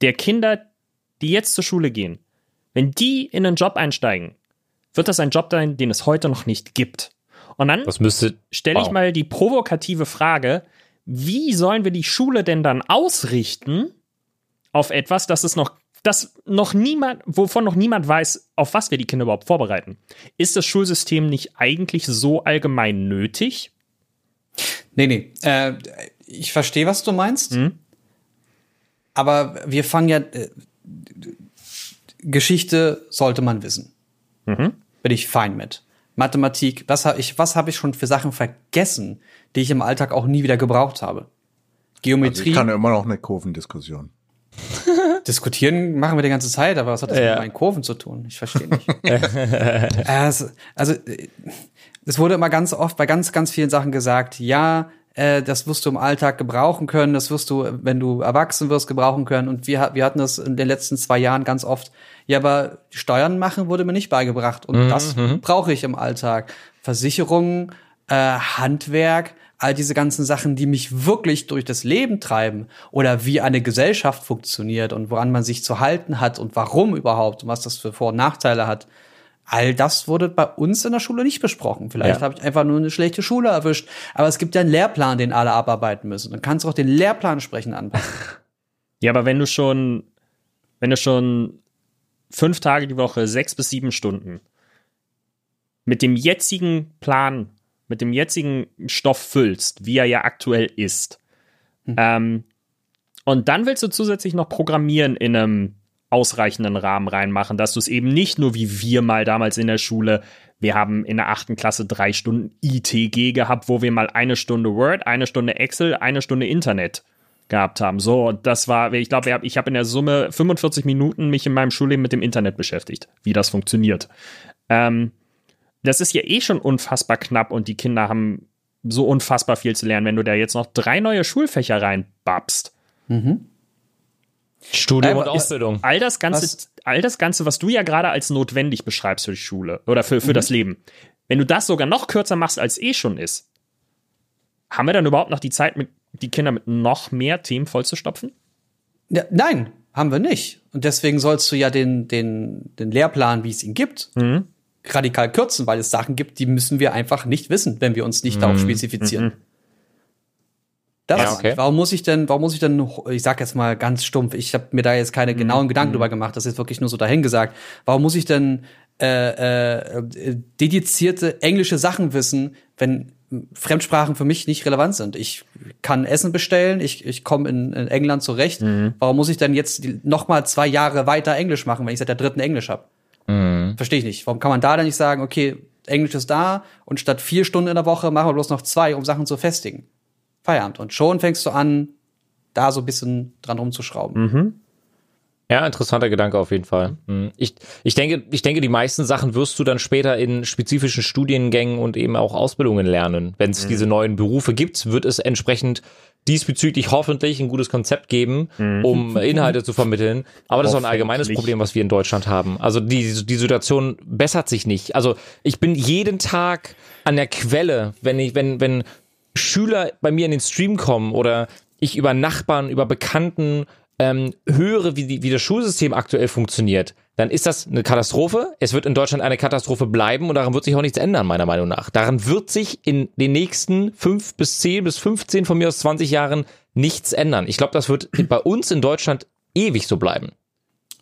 der Kinder, die jetzt zur Schule gehen, wenn die in einen Job einsteigen, wird das ein Job sein, den es heute noch nicht gibt. Und dann stelle ich wow. mal die provokative Frage, wie sollen wir die Schule denn dann ausrichten auf etwas, das es noch, das noch niemand, wovon noch niemand weiß, auf was wir die Kinder überhaupt vorbereiten? Ist das Schulsystem nicht eigentlich so allgemein nötig? Nee, nee. Äh, ich verstehe, was du meinst. Aber wir fangen ja. Äh, Geschichte sollte man wissen. Bin ich fein mit. Mathematik, was habe ich, was habe ich schon für Sachen vergessen, die ich im Alltag auch nie wieder gebraucht habe? Also Geometrie ich kann immer noch eine Kurvendiskussion. <laughs> diskutieren machen wir die ganze Zeit, aber was hat das Ja. mit meinen Kurven zu tun? Ich verstehe nicht. <laughs> <laughs> Äh, es- also äh, es wurde immer ganz oft bei ganz, ganz vielen Sachen gesagt, ja, äh, das wirst du im Alltag gebrauchen können, das wirst du, wenn du erwachsen wirst, gebrauchen können. Und wir, wir hatten das in den letzten zwei Jahren ganz oft. Ja, aber Steuern machen wurde mir nicht beigebracht. Und Mhm, das brauche ich im Alltag. Versicherungen, äh, Handwerk, all diese ganzen Sachen, die mich wirklich durch das Leben treiben oder wie eine Gesellschaft funktioniert und woran man sich zu halten hat und warum überhaupt und was das für Vor- und Nachteile hat. All das wurde bei uns in der Schule nicht besprochen. Vielleicht Ja. habe ich einfach nur eine schlechte Schule erwischt. Aber es gibt ja einen Lehrplan, den alle abarbeiten müssen. Dann kannst du auch den Lehrplan entsprechend anpassen. <laughs> Ja, aber wenn du schon, wenn du schon fünf Tage die Woche, sechs bis sieben Stunden. Mit dem jetzigen Plan, mit dem jetzigen Stoff füllst, wie er ja aktuell ist, ähm, und dann willst du zusätzlich noch Programmieren in einem ausreichenden Rahmen reinmachen, dass du es eben nicht nur wie wir mal damals in der Schule, wir haben in der achten Klasse drei Stunden ITG gehabt, wo wir mal eine Stunde Word, eine Stunde Excel, eine Stunde Internet gehabt haben. So, und das war, ich glaube, ich habe in der Summe 45 Minuten mich in meinem Schulleben mit dem Internet beschäftigt, wie das funktioniert. Ähm, das ist ja eh schon unfassbar knapp und die Kinder haben so unfassbar viel zu lernen, wenn du da jetzt noch drei neue Schulfächer reinbabst. Studium Aber und Ausbildung. All das Ganze, Was- all das Ganze, was du ja gerade als notwendig beschreibst für die Schule oder für, für das Leben, wenn du das sogar noch kürzer machst, als eh schon ist, haben wir dann überhaupt noch die Zeit, mit, die Kinder mit noch mehr Themen vollzustopfen? Ja, nein, haben wir nicht. Und deswegen sollst du ja den, den, den Lehrplan, wie es ihn gibt, radikal kürzen, weil es Sachen gibt, die müssen wir einfach nicht wissen, wenn wir uns nicht darauf spezifizieren. Das, Ja, okay. warum muss ich denn, warum muss ich denn, ich sag jetzt mal ganz stumpf, ich habe mir da jetzt keine genauen Gedanken drüber gemacht, das ist wirklich nur so dahingesagt. Warum muss ich denn äh, äh, dedizierte englische Sachen wissen, wenn Fremdsprachen für mich nicht relevant sind? Ich kann Essen bestellen, ich, ich komme in, in England zurecht. Warum muss ich dann jetzt noch mal zwei Jahre weiter Englisch machen, wenn ich seit der dritten Englisch habe? Verstehe ich nicht. Warum kann man da dann nicht sagen, okay, Englisch ist da und statt vier Stunden in der Woche machen wir bloß noch zwei, um Sachen zu festigen? Feierabend. Und schon fängst du an, da so ein bisschen dran rumzuschrauben. Ja, interessanter Gedanke auf jeden Fall. Mhm. Ich, ich denke, ich denke, die meisten Sachen wirst du dann später in spezifischen Studiengängen und eben auch Ausbildungen lernen. Wenn es diese neuen Berufe gibt, wird es entsprechend diesbezüglich hoffentlich ein gutes Konzept geben, um <laughs> Inhalte zu vermitteln. Aber das ist auch ein allgemeines. Problem, was wir in Deutschland haben. Also die, die Situation bessert sich nicht. Also ich bin jeden Tag an der Quelle, wenn ich, wenn, wenn Schüler bei mir in den Stream kommen oder ich über Nachbarn, über Bekannten ähm, höre, wie, die, wie das Schulsystem aktuell funktioniert, dann ist das eine Katastrophe. Es wird in Deutschland eine Katastrophe bleiben und daran wird sich auch nichts ändern, meiner Meinung nach. Daran wird sich in den nächsten fünf bis zehn bis 15, von mir aus 20 Jahren nichts ändern. Ich glaube, das wird <clears throat> bei uns in Deutschland ewig so bleiben.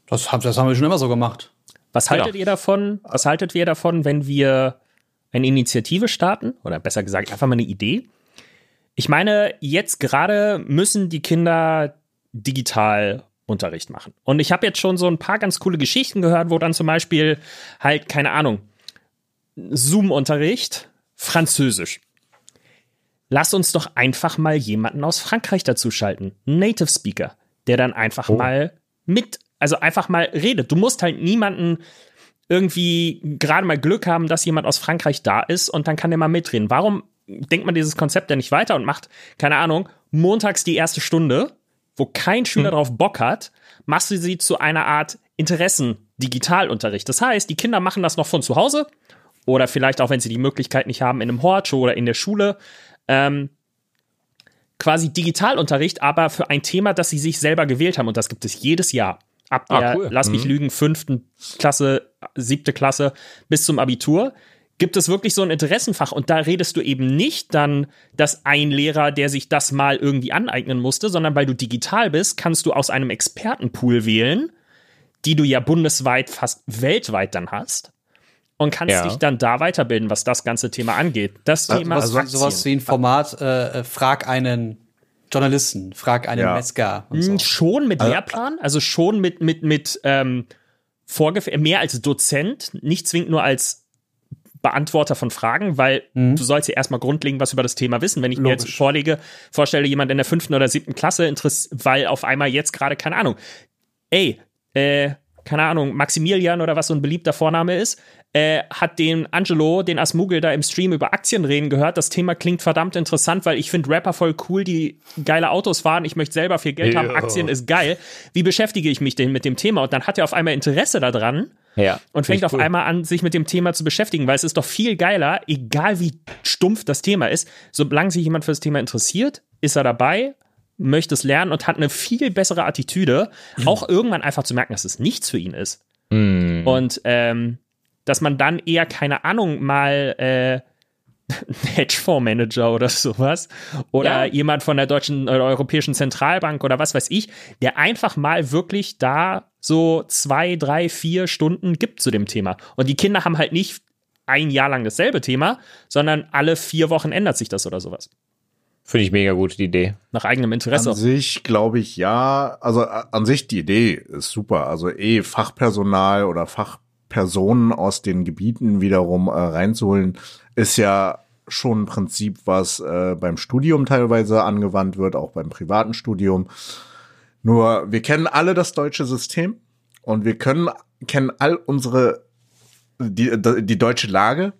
Das, haben- das haben wir schon immer so gemacht. Was Genau. haltet ihr davon? Was haltet ihr davon, wenn wir eine Initiative starten? Oder besser gesagt, einfach mal eine Idee? Ich meine, jetzt gerade müssen die Kinder digital Unterricht machen. Und ich habe jetzt schon so ein paar ganz coole Geschichten gehört, wo dann zum Beispiel halt, keine Ahnung, Zoom-Unterricht, Französisch. Lass uns doch einfach mal jemanden aus Frankreich dazu schalten. Native Speaker, der dann einfach mal mit, also einfach mal redet. Du musst halt niemanden irgendwie gerade mal Glück haben, dass jemand aus Frankreich da ist und dann kann der mal mitreden. Warum denkt man dieses Konzept denn nicht weiter und macht, keine Ahnung, montags die erste Stunde, wo kein Schüler drauf Bock hat, machst du sie zu einer Art Interessen-Digitalunterricht. Das heißt, die Kinder machen das noch von zu Hause oder vielleicht auch, wenn sie die Möglichkeit nicht haben, in einem Hort oder in der Schule. Ähm, quasi Digitalunterricht, aber für ein Thema, das sie sich selber gewählt haben. Und das gibt es jedes Jahr. Ab Ah, der, cool. lass mich lügen, fünften Klasse, siebte Klasse bis zum Abitur gibt es wirklich so ein Interessenfach. Und da redest du eben nicht dann, dass ein Lehrer, der sich das mal irgendwie aneignen musste, sondern weil du digital bist, kannst du aus einem Expertenpool wählen, die du ja bundesweit, fast weltweit dann hast. Und kannst Ja. dich dann da weiterbilden, was das ganze Thema angeht. Das Thema Was, Aktien. sowas wie ein Format, äh, äh, frag einen Journalisten, frag einen Ja. Metzger und so. Schon mit Lehrplan, also schon mit, mit, mit ähm, Vorgef mehr als Dozent, nicht zwingend nur als Beantworter von Fragen, weil du sollst ja erstmal grundlegend was über das Thema wissen. Wenn ich mir jetzt Logisch. vorlege, vorstelle, jemand in der fünften oder siebten Klasse interessiert, weil auf einmal jetzt gerade, keine Ahnung, ey, äh, keine Ahnung, Maximilian oder was so ein beliebter Vorname ist, äh, hat den Angelo, den Asmugel da im Stream über Aktien reden gehört. Das Thema klingt verdammt interessant, weil ich finde Rapper voll cool, die geile Autos fahren. Ich möchte selber viel Geld Ja. haben. Aktien ist geil. Wie beschäftige ich mich denn mit dem Thema? Und dann hat er auf einmal Interesse daran Ja. und fängt auf cool. einmal an, sich mit dem Thema zu beschäftigen, weil es ist doch viel geiler, egal wie stumpf das Thema ist, solange sich jemand für das Thema interessiert, ist er dabei, möchte es lernen und hat eine viel bessere Attitüde, auch irgendwann einfach zu merken, dass es nichts für ihn ist. Hm. Und ähm, dass man dann eher, keine Ahnung, mal äh, <laughs> Hedgefondsmanager oder sowas oder Ja. jemand von der deutschen oder Europäischen Zentralbank oder was weiß ich, der einfach mal wirklich da so zwei, drei, vier Stunden gibt zu dem Thema. Und die Kinder haben halt nicht ein Jahr lang dasselbe Thema, sondern alle vier Wochen ändert sich das oder sowas. Finde ich mega gut, die Idee. Nach eigenem Interesse. An sich glaube ich ja, also an sich die Idee ist super. Also eh Fachpersonal oder Fachpersonen aus den Gebieten wiederum äh, reinzuholen, ist ja schon ein Prinzip, was äh, beim Studium teilweise angewandt wird, auch beim privaten Studium. Nur wir kennen alle das deutsche System und wir können kennen all unsere die, die deutsche Lage.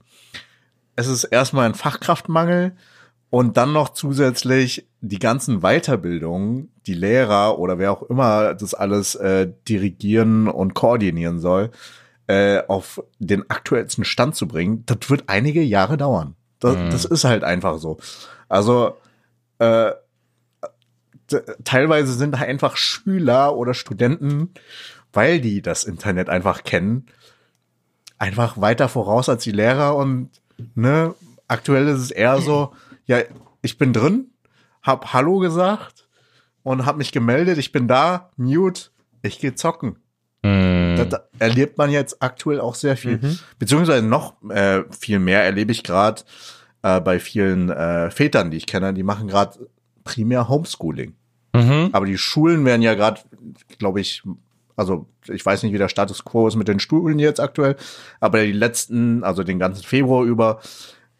Es ist erstmal ein Fachkraftmangel und dann noch zusätzlich die ganzen Weiterbildungen, die Lehrer oder wer auch immer das alles äh, dirigieren und koordinieren soll, äh, auf den aktuellsten Stand zu bringen, das wird einige Jahre dauern. Das, das ist halt einfach so. Also äh, teilweise sind da einfach Schüler oder Studenten, weil die das Internet einfach kennen, einfach weiter voraus als die Lehrer und ne, aktuell ist es eher so, ja, ich bin drin, hab Hallo gesagt und hab mich gemeldet, ich bin da, mute, ich gehe zocken. Hm. Das da erlebt man jetzt aktuell auch sehr viel. Beziehungsweise noch äh, viel mehr erlebe ich gerade äh, bei vielen äh, Vätern, die ich kenne, die machen gerade primär Homeschooling. Mhm. Aber die Schulen werden ja gerade, glaube ich, also ich weiß nicht, wie der Status quo ist mit den Schulen jetzt aktuell, aber die letzten, also den ganzen Februar über,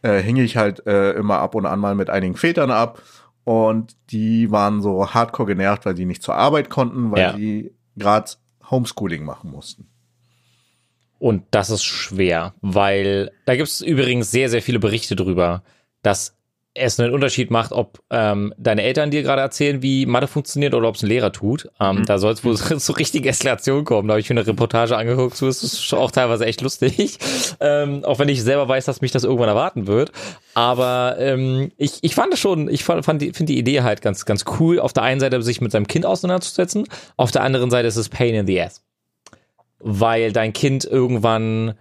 äh, hing ich halt äh, immer ab und an mal mit einigen Vätern ab und die waren so hardcore genervt, weil die nicht zur Arbeit konnten, weil Ja. die gerade Homeschooling machen mussten. Und das ist schwer, weil da gibt es übrigens sehr, sehr viele Berichte drüber, dass es einen Unterschied macht, ob ähm, deine Eltern dir gerade erzählen, wie Mathe funktioniert oder ob es ein Lehrer tut. Ähm, Da soll es wohl <laughs> zu richtigen Eskalationen kommen. Da habe ich mir eine Reportage angeguckt, so ist es auch teilweise echt lustig. <laughs> Ähm, auch wenn ich selber weiß, dass mich das irgendwann erwarten wird. Aber ähm, ich, ich fand es schon, ich fand, fand die, finde die Idee halt ganz, ganz cool. Auf der einen Seite sich mit seinem Kind auseinanderzusetzen, auf der anderen Seite ist es Pain in the Ass weil dein Kind irgendwann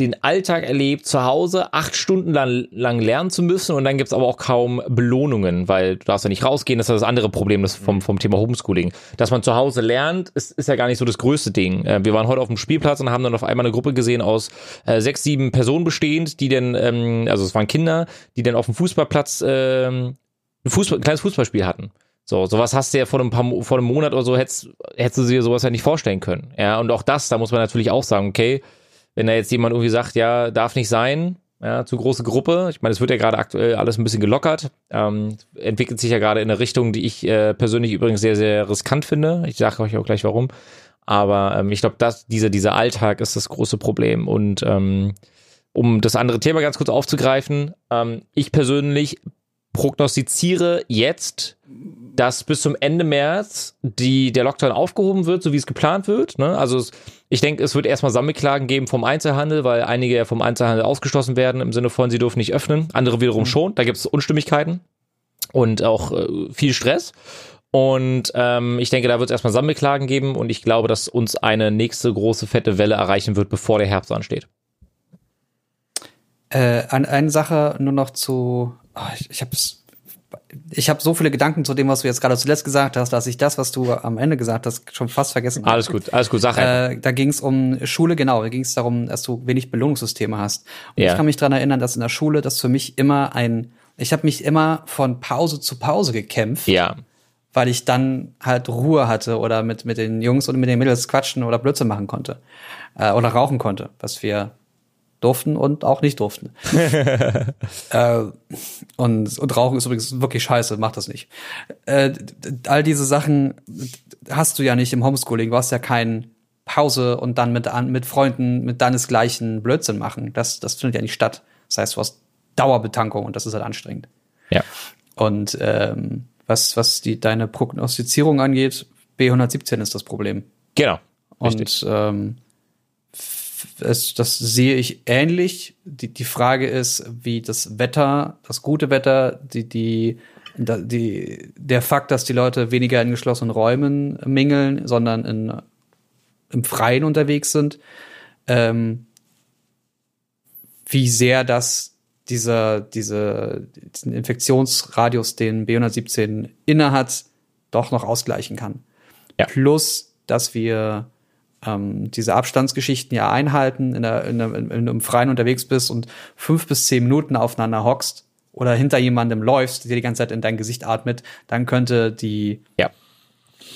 den Alltag erlebt, zu Hause acht Stunden lang, lang lernen zu müssen und dann gibt's aber auch kaum Belohnungen, weil du darfst ja nicht rausgehen, das ist das andere Problem das vom, vom Thema Homeschooling. Dass man zu Hause lernt, ist, ist ja gar nicht so das größte Ding. Äh, wir waren heute auf dem Spielplatz und haben dann auf einmal eine Gruppe gesehen aus äh, sechs, sieben Personen bestehend, die dann, ähm, also es waren Kinder, die dann auf dem Fußballplatz ähm, ein, Fußball, ein kleines Fußballspiel hatten. So, sowas hast du ja vor einem, paar, vor einem Monat oder so, hättest, hättest du dir sowas ja nicht vorstellen können. Ja, und auch das, da muss man natürlich auch sagen, okay, wenn da jetzt jemand irgendwie sagt, ja, darf nicht sein, ja, zu große Gruppe. Ich meine, es wird ja gerade aktuell alles ein bisschen gelockert. Ähm, entwickelt sich ja gerade in eine Richtung, die ich äh, persönlich übrigens sehr, sehr riskant finde. Ich sage euch auch gleich warum. Aber ähm, ich glaube, dieser, dieser Alltag ist das große Problem. Und ähm, um das andere Thema ganz kurz aufzugreifen, ähm, ich persönlich prognostiziere jetzt, dass bis zum Ende März die, der Lockdown aufgehoben wird, so wie es geplant wird. Ne? Also es, ich denke, es wird erstmal Sammelklagen geben vom Einzelhandel, weil einige ja vom Einzelhandel ausgeschlossen werden, im Sinne von, sie dürfen nicht öffnen. Andere wiederum schon. Da gibt es Unstimmigkeiten und auch äh, viel Stress. Und ähm, ich denke, da wird es erstmal Sammelklagen geben und ich glaube, dass uns eine nächste große fette Welle erreichen wird, bevor der Herbst ansteht. Äh, an eine Sache nur noch zu. Oh, ich ich habe ich hab so viele Gedanken zu dem, was du jetzt gerade zuletzt gesagt hast, dass ich das, was du am Ende gesagt hast, schon fast vergessen habe. Alles gut, alles gut, einfach. Äh, da ging es um Schule, genau. Da ging es darum, dass du wenig Belohnungssysteme hast. Und Ja. ich kann mich dran erinnern, dass in der Schule das für mich immer ein, ich habe mich immer von Pause zu Pause gekämpft, ja. weil ich dann halt Ruhe hatte oder mit mit den Jungs oder mit den Mädels quatschen oder Blödsinn machen konnte äh, oder rauchen konnte, was wir durften und auch nicht durften. <laughs> äh, und, und Rauchen ist übrigens wirklich scheiße, mach das nicht. Äh, all diese Sachen hast du ja nicht im Homeschooling. Du hast ja keinen Hause und dann mit, an, mit Freunden, mit deinesgleichen Blödsinn machen. Das, das findet ja nicht statt. Das heißt, du hast Dauerbetankung und das ist halt anstrengend. Ja. Und ähm, was, was die, deine Prognostizierung angeht, B117 ist das Problem. Genau. Und ähm, es, das sehe ich ähnlich. Die, die Frage ist, wie das Wetter, das gute Wetter, die, die, die, der Fakt, dass die Leute weniger in geschlossenen Räumen mingeln, sondern in, im Freien unterwegs sind, ähm, wie sehr das dieser, diese, diesen Infektionsradius, den B117 innehat, doch noch ausgleichen kann. Ja. Plus, dass wir ähm, diese Abstandsgeschichten ja einhalten, in der, in der, in, im Freien unterwegs bist und fünf bis zehn Minuten aufeinander hockst oder hinter jemandem läufst, der die ganze Zeit in dein Gesicht atmet, dann könnte die, Ja.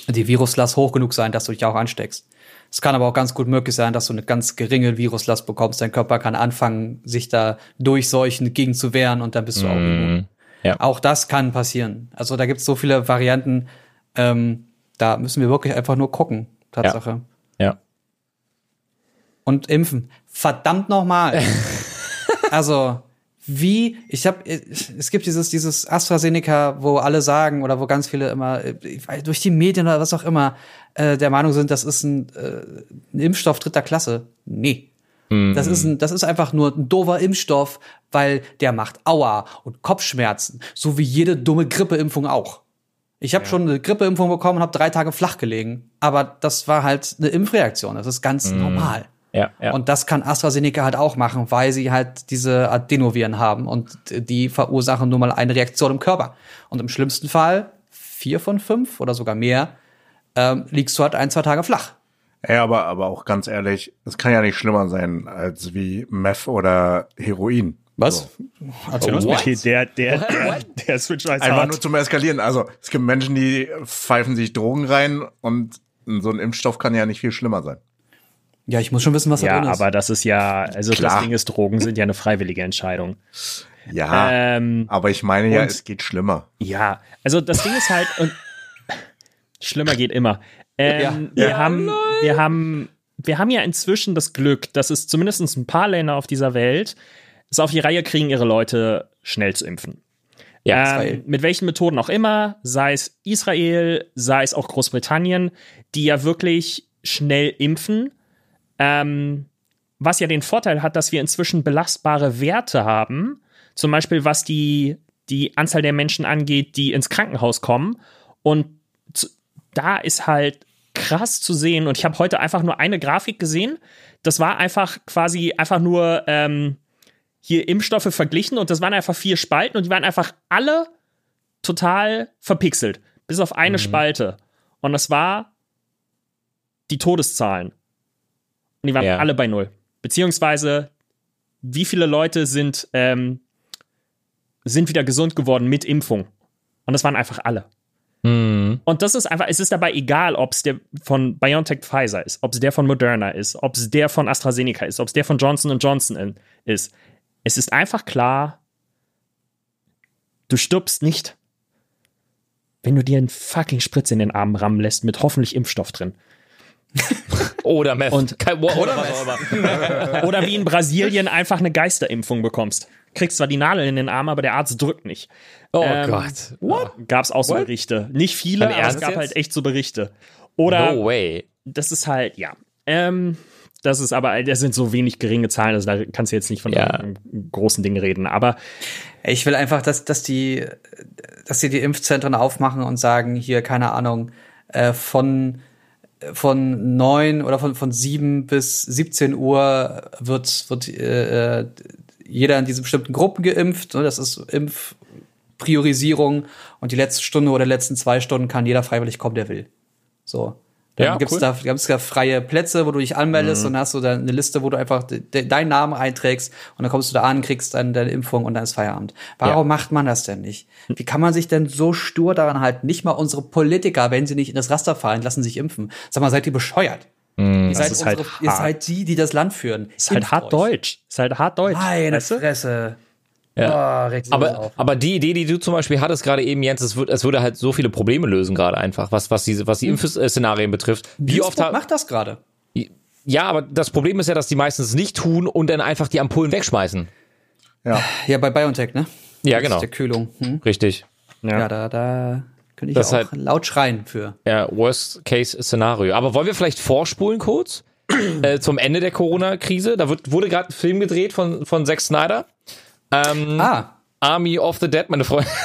die Viruslast hoch genug sein, dass du dich auch ansteckst. Es kann aber auch ganz gut möglich sein, dass du eine ganz geringe Viruslast bekommst. Dein Körper kann anfangen, sich da durchseuchend gegen zu wehren und dann bist du auch immun. Ja. Auch das kann passieren. Also da gibt es so viele Varianten. Ähm, da müssen wir wirklich einfach nur gucken. Tatsache. Ja. Und impfen. Verdammt nochmal. <laughs> also, wie, ich habe, es gibt dieses, dieses AstraZeneca, wo alle sagen, oder wo ganz viele immer, durch die Medien oder was auch immer, äh, der Meinung sind, das ist ein, äh, ein Impfstoff dritter Klasse. Nee. Das ist, ein, das ist einfach nur ein doofer Impfstoff, weil der macht Aua und Kopfschmerzen, so wie jede dumme Grippeimpfung auch. Ich habe schon eine Grippeimpfung bekommen und habe drei Tage flach gelegen, aber das war halt eine Impfreaktion. Das ist ganz normal. Ja. ja. Und das kann AstraZeneca halt auch machen, weil sie halt diese Adenoviren haben und die verursachen nur mal eine Reaktion im Körper. Und im schlimmsten Fall, vier von fünf oder sogar mehr, ähm, liegst du halt ein, zwei Tage flach. Ja, aber, aber auch ganz ehrlich, es kann ja nicht schlimmer sein als wie Meth oder Heroin. Was? Uns What? mal. Der, der, der, der Switch weiß Einfach hart. nur zum Eskalieren. Also es gibt Menschen, die pfeifen sich Drogen rein und so ein Impfstoff kann ja nicht viel schlimmer sein. Ja, ich muss schon wissen, was da Ja, drin ist. aber das ist ja, also Klar. das Ding ist, Drogen sind ja eine freiwillige Entscheidung. Ja, Ähm, aber ich meine ja, und- es geht schlimmer. Ja, also das Ding ist halt, und schlimmer geht immer. Ähm, wir, haben, wir haben, wir haben ja inzwischen das Glück, dass es zumindest ein paar Länder auf dieser Welt es auf die Reihe kriegen, ihre Leute schnell zu impfen. Ja, Israel. Ähm, mit welchen Methoden auch immer, sei es Israel, sei es auch Großbritannien, die ja wirklich schnell impfen. Ähm, was ja den Vorteil hat, dass wir inzwischen belastbare Werte haben, zum Beispiel was die, die Anzahl der Menschen angeht, die ins Krankenhaus kommen. Und da ist halt krass zu sehen. Und ich habe heute einfach nur eine Grafik gesehen. Das war einfach quasi einfach nur ähm, hier Impfstoffe verglichen und das waren einfach vier Spalten und die waren einfach alle total verpixelt. Bis auf eine Spalte. Und das war die Todeszahlen. Und die waren Ja. alle bei null. Beziehungsweise, wie viele Leute sind, ähm, sind wieder gesund geworden mit Impfung? Und das waren einfach alle. Mhm. Und das ist einfach, es ist dabei egal, ob es der von BioNTech Pfizer ist, ob es der von Moderna ist, ob es der von AstraZeneca ist, ob es der von Johnson Johnson ist. Es ist einfach klar, du stirbst nicht, wenn du dir einen fucking Spritz in den Arm rammen lässt mit hoffentlich Impfstoff drin. <laughs> Oder Meth. Und- Kein, oder, oder immer. <laughs> Oder wie in Brasilien einfach eine Geisterimpfung bekommst. Kriegst zwar die Nadel in den Arm, aber der Arzt drückt nicht. Oh Ähm, Gott. Gab es auch so What? Berichte. Nicht viele, aber es gab jetzt? halt echt so Berichte. Oder No way. das ist halt, ja. Ähm, das ist aber, das sind so wenig geringe Zahlen, also da kannst du jetzt nicht von Ja. großen Ding reden. Aber Ich will einfach, dass, dass die, dass sie die Impfzentren aufmachen und sagen, hier, keine Ahnung, äh, von, von neun oder von, von sieben bis 17 Uhr wird, wird äh, äh, jeder in diesen bestimmten Gruppen geimpft. Ne? Das ist Impfpriorisierung. Und die letzte Stunde oder letzten zwei Stunden kann jeder freiwillig kommen, der will. So. Ja, gibt's cool. da gibt's da freie Plätze, wo du dich anmeldest und dann hast du dann eine Liste, wo du einfach de de deinen Namen einträgst und dann kommst du da an, kriegst dann deine Impfung und dann ist Feierabend. Warum Ja. macht man das denn nicht? Wie kann man sich denn so stur daran halten? Nicht mal unsere Politiker, wenn sie nicht in das Raster fallen, lassen sich impfen. Sag mal, seid ihr bescheuert? ihr, seid halt unsere, ihr hart. seid die, die das Land führen. ist halt Impft hart euch. Deutsch. Ist halt hart Deutsch. Meine weißt du? Fresse. Ja. Oh, Aber, aber die Idee, die du zum Beispiel hattest gerade eben, Jens, es, wird, es würde halt so viele Probleme lösen gerade einfach, was, was, diese, was die Impfszenarien betrifft. Wie oft Duisburg ha- macht das gerade? Ja, aber das Problem ist ja, dass die meistens nicht tun und dann einfach die Ampullen wegschmeißen. Ja. Ja, bei BioNTech, ne? Ja, Das ist genau. Der Kühlung. Hm? Richtig. Ja. da, da könnte ich Das ist auch halt- laut schreien für. Ja, Worst-Case-Szenario. Aber wollen wir vielleicht vorspulen kurz äh, zum Ende der Corona-Krise? Da wird, wurde gerade ein Film gedreht von, von Zack Snyder. Ähm, Ah, Army of the Dead, meine Freunde. <laughs>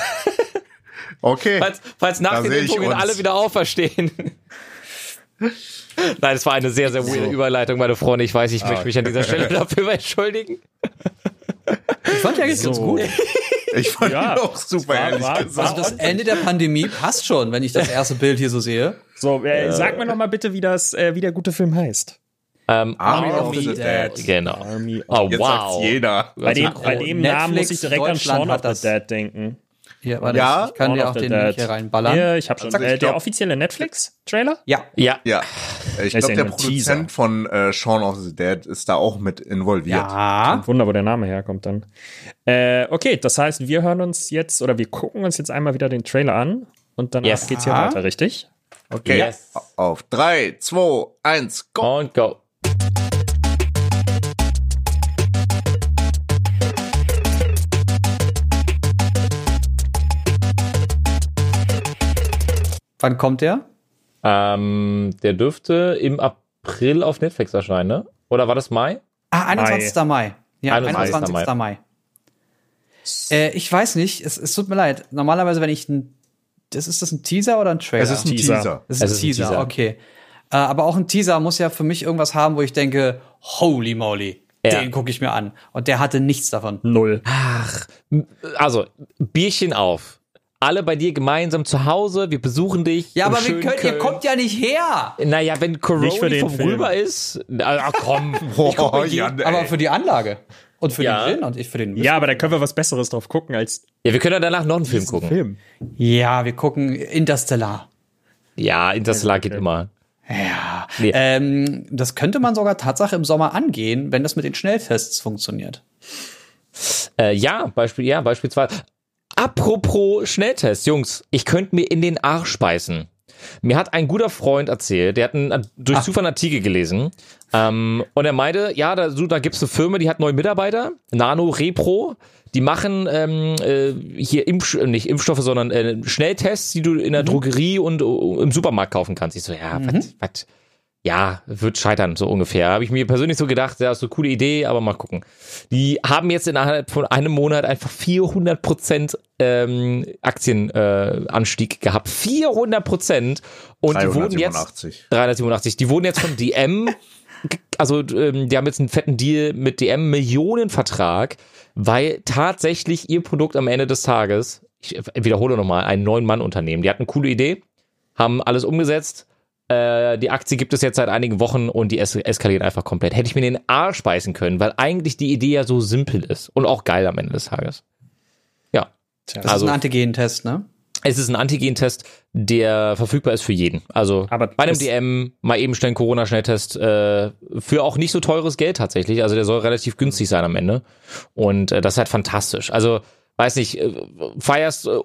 Okay. Falls, falls nach Da den seh ich Impfungen uns. alle wieder auferstehen. Nein, es war eine sehr, sehr weirde Überleitung, meine Freunde. Ich weiß, ich Ah, möchte mich an dieser Stelle dafür entschuldigen. ich fand die eigentlich ganz gut. Ich fand Ja. ihn auch super, War- ehrlich war- gesagt. Also das Ende der Pandemie passt schon, wenn ich das erste Bild hier so sehe. So, äh, sag mir noch mal bitte, wie das, äh, wie der gute Film heißt. Ähm, Army of of the the Dead. Dead. genau. Army Oh, Jetzt wow. sagt's jeder. Bei dem, Also, bei dem Netflix Namen muss ich direkt an Shaun of the. Dead denken. Hier, warte, Ja, ich kann Shaun dir auch den Dead. Link hier reinballern. Ja, ich habe schon. Äh, ich der offizielle Netflix-Trailer? Ja. Ja, Ja. Ich glaube, der ein Teaser. Produzent von äh, Shaun of the Dead ist da auch mit involviert. Ja. Wunder, wo der Name herkommt dann. Äh, okay, das heißt, wir hören uns jetzt oder wir gucken uns jetzt einmal wieder den Trailer an und danach Yes. geht's hier weiter, richtig? Okay. Yes. Auf drei, zwei, eins, go. und go. Wann kommt der? Ähm, der dürfte im April auf Netflix erscheinen, ne? Oder war das Mai? Ah, 21. Mai. Ja, 21. 21. Mai. Äh, ich weiß nicht, es, es tut mir leid. Normalerweise, wenn ich ein. Das, ist das ein Teaser oder ein Trailer? Es ist ein Teaser. Teaser. Das ist Es ein ist ein Teaser, Teaser. okay. Äh, aber auch ein Teaser muss ja für mich irgendwas haben, wo ich denke, holy moly, Ja. den gucke ich mir an. Und der hatte nichts davon. Null. Also, Bierchen auf. Alle bei dir gemeinsam zu Hause, wir besuchen dich. Ja, aber wir könnt, ihr kommt ja nicht her. Naja, wenn Corona vorüber Film. ist. Ah, komm. <laughs> Boah, Jan. Aber für die Anlage. Und für Ja. den Gin und ich für den Ja, aber da können wir was Besseres drauf gucken als Ja, wir können ja danach noch einen Film gucken. Film. Ja, wir gucken Interstellar. Ja, Interstellar geht immer. Ja. Nee. Ähm, das könnte man sogar Tatsache im Sommer angehen, wenn das mit den Schnelltests funktioniert. Äh, ja, Beispiel, ja, beispielsweise. Apropos Schnelltest, Jungs, ich könnte mir in den Arsch beißen. Mir hat ein guter Freund erzählt, der hat einen, durch Zufall einen Artikel gelesen ähm, und er meinte, ja, da, da gibt's eine Firma, die hat neue Mitarbeiter, Nano Repro, die machen ähm, äh, hier Impf nicht Impfstoffe, sondern äh, Schnelltests, die du in der Drogerie und äh, im Supermarkt kaufen kannst. Ich so, ja, was, was, ja, wird scheitern, so ungefähr. Habe ich mir persönlich so gedacht, ja, ist eine coole Idee, aber mal gucken. Die haben jetzt innerhalb von einem Monat einfach 400 Prozent ähm, Aktienanstieg äh, gehabt. 400 Prozent. Und die wurden jetzt 387. 387. Die wurden jetzt von DM, also ähm, die haben jetzt einen fetten Deal mit DM, Millionenvertrag, weil tatsächlich ihr Produkt am Ende des Tages, ich wiederhole nochmal, ein Neun-Mann-Unternehmen, die hatten eine coole Idee, haben alles umgesetzt. Äh, die Aktie gibt es jetzt seit einigen Wochen und die es eskaliert einfach komplett. Hätte ich mir den Arsch beißen können, weil eigentlich die Idee ja so simpel ist und auch geil am Ende des Tages. Ja. Tja, Das Also- ist ein Antigen-Test, ne? Es ist ein Antigen-Test, der verfügbar ist für jeden. Also Aber bei einem DM mal eben schnell einen Corona-Schnelltest äh, für auch nicht so teures Geld tatsächlich. Also der soll relativ günstig sein am Ende. Und äh, das ist halt fantastisch. Also weiß nicht, äh, feierst äh,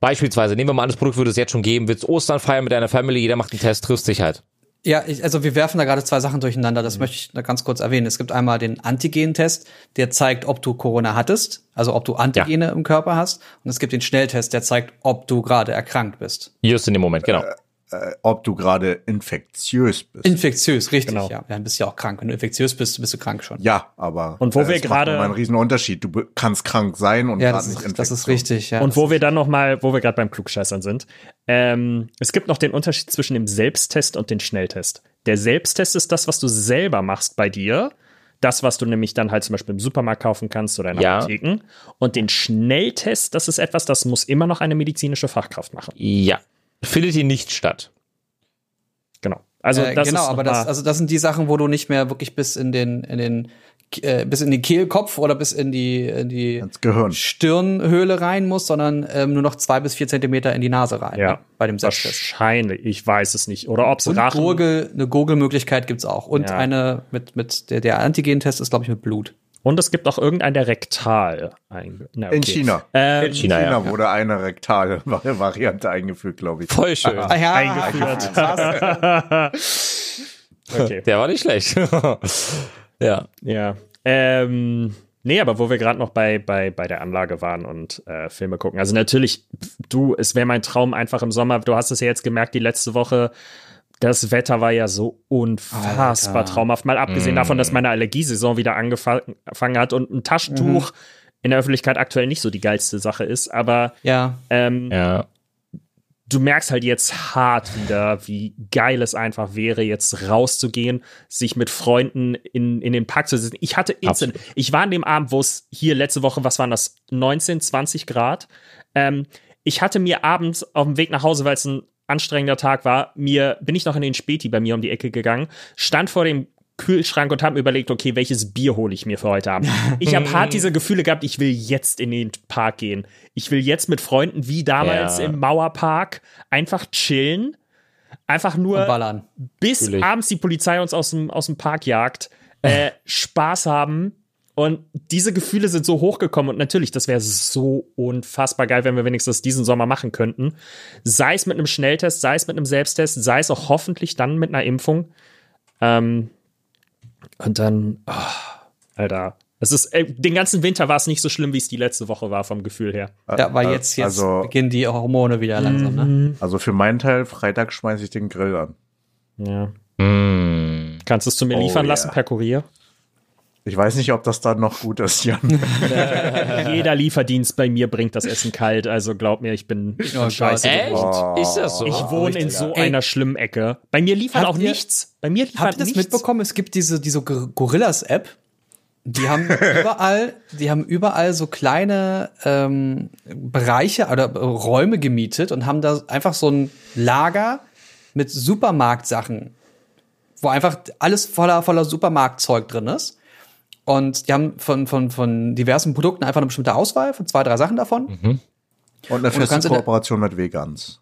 beispielsweise, nehmen wir mal an, das Produkt würde es jetzt schon geben, willst Ostern feiern mit deiner Family, jeder macht einen Test, triffst dich halt. Ja, ich, also wir werfen da gerade zwei Sachen durcheinander. Mhm. Das möchte ich da ganz kurz erwähnen. Es gibt einmal den Antigen-Test, der zeigt, ob du Corona hattest, also ob du Antigene im Körper hast. Und es gibt den Schnelltest, der zeigt, ob du gerade erkrankt bist. Just in dem Moment, genau. Äh, ob du gerade infektiös bist. Infektiös, richtig, Genau. ja. Ja, Dann bist du ja auch krank. Wenn du infektiös bist, bist du krank schon. ja, aber Und wo äh, wir es macht gerade- nochmal einen riesen Unterschied. Du kannst krank sein und Ja, gerade das nicht ist, das ist richtig, ja. Und wo wir dann noch mal, wo wir gerade beim Klugscheißern sind, ähm, es gibt noch den Unterschied zwischen dem Selbsttest und dem Schnelltest. Der Selbsttest ist das, was du selber machst bei dir. Das, was du nämlich dann halt zum Beispiel im Supermarkt kaufen kannst oder in Ja. Apotheken. Und den Schnelltest, das ist etwas, das muss immer noch eine medizinische Fachkraft machen. Ja. Findet hier nicht statt. Genau. Also äh, das genau, ist aber das, also das sind die Sachen, wo du nicht mehr wirklich bis in den, in den, äh, bis in den Kehlkopf oder bis in die, in die. Stirnhöhle rein musst, sondern ähm, nur noch zwei bis vier Zentimeter in die Nase rein. Ja. ne, Bei dem Selbsttest. wahrscheinlich, ich weiß es nicht. Oder ob es Und Rachen. Gurgel, eine Gurgelmöglichkeit gibt's auch. Und Ja. eine mit, mit der, der Antigen-Test ist, glaube ich, mit Blut. Und es gibt auch irgendeinen, der rektal einge Na, okay. In China. Ähm, In China, ja. China wurde eine rektale <laughs> Variante eingeführt, glaube ich. Voll schön. Ah, ja, eingeführt. <laughs> Okay. Der war nicht schlecht. <laughs> ja. Ja. Ähm, nee, aber wo wir gerade noch bei, bei, bei der Anlage waren und äh, Filme gucken. Also natürlich, du, es wäre mein Traum einfach im Sommer. Du hast es ja jetzt gemerkt, die letzte Woche. Das Wetter war ja so unfassbar Alter. traumhaft. Mal abgesehen davon, dass meine Allergiesaison wieder angefangen hat und ein Taschentuch in der Öffentlichkeit aktuell nicht so die geilste Sache ist. Aber Ja. ähm, Ja. du merkst halt jetzt hart wieder, wie geil es einfach wäre, jetzt rauszugehen, sich mit Freunden in, in den Park zu setzen. Ich hatte instant, ich war an dem Abend, wo es hier letzte Woche, was waren das, 19, 20 Grad. Ähm, ich hatte mir abends auf dem Weg nach Hause, weil es ein anstrengender Tag war, mir, bin ich noch in den Späti bei mir um die Ecke gegangen, stand vor dem Kühlschrank und habe mir überlegt, okay, welches Bier hole ich mir für heute Abend? <laughs> Ich habe hart diese Gefühle gehabt, ich will jetzt in den Park gehen. Ich will jetzt mit Freunden wie damals Ja. im Mauerpark einfach chillen. Einfach nur bis Natürlich. abends die Polizei uns aus dem, aus dem Park jagt, äh, <laughs> Spaß haben. Und diese Gefühle sind so hochgekommen und natürlich, das wäre so unfassbar geil, wenn wir wenigstens diesen Sommer machen könnten. Sei es mit einem Schnelltest, sei es mit einem Selbsttest, sei es auch hoffentlich dann mit einer Impfung. Ähm, und dann, oh, Alter, es ist, äh, den ganzen Winter war es nicht so schlimm, wie es die letzte Woche war, vom Gefühl her. Ja, weil jetzt, jetzt Also, beginnen die Hormone wieder langsam, ne? also für meinen Teil, Freitag schmeiße ich den Grill an. Ja. Mm. Kannst du es zu mir Oh, liefern ja. lassen per Kurier? Ich weiß nicht, ob das dann noch gut ist, Jan. <laughs> Jeder Lieferdienst bei mir bringt das Essen kalt, also glaub mir, ich bin Oh schon Gott. scheiße. Echt? Oh. Ist das so? Ich wohne in so Ey. einer schlimmen Ecke. Bei mir liefert Habt auch ihr- nichts. Bei mir liefert Habt ihr das nichts. mitbekommen? Es gibt diese, diese Gor- Gorillas-App. Die haben <laughs> überall, die haben überall so kleine ähm, Bereiche oder Räume gemietet und haben da einfach so ein Lager mit Supermarktsachen, wo einfach alles voller, voller Supermarktzeug drin ist. Und die haben von, von, von diversen Produkten einfach eine bestimmte Auswahl von zwei, drei Sachen davon. Und eine feste Kooperation mit Vegans.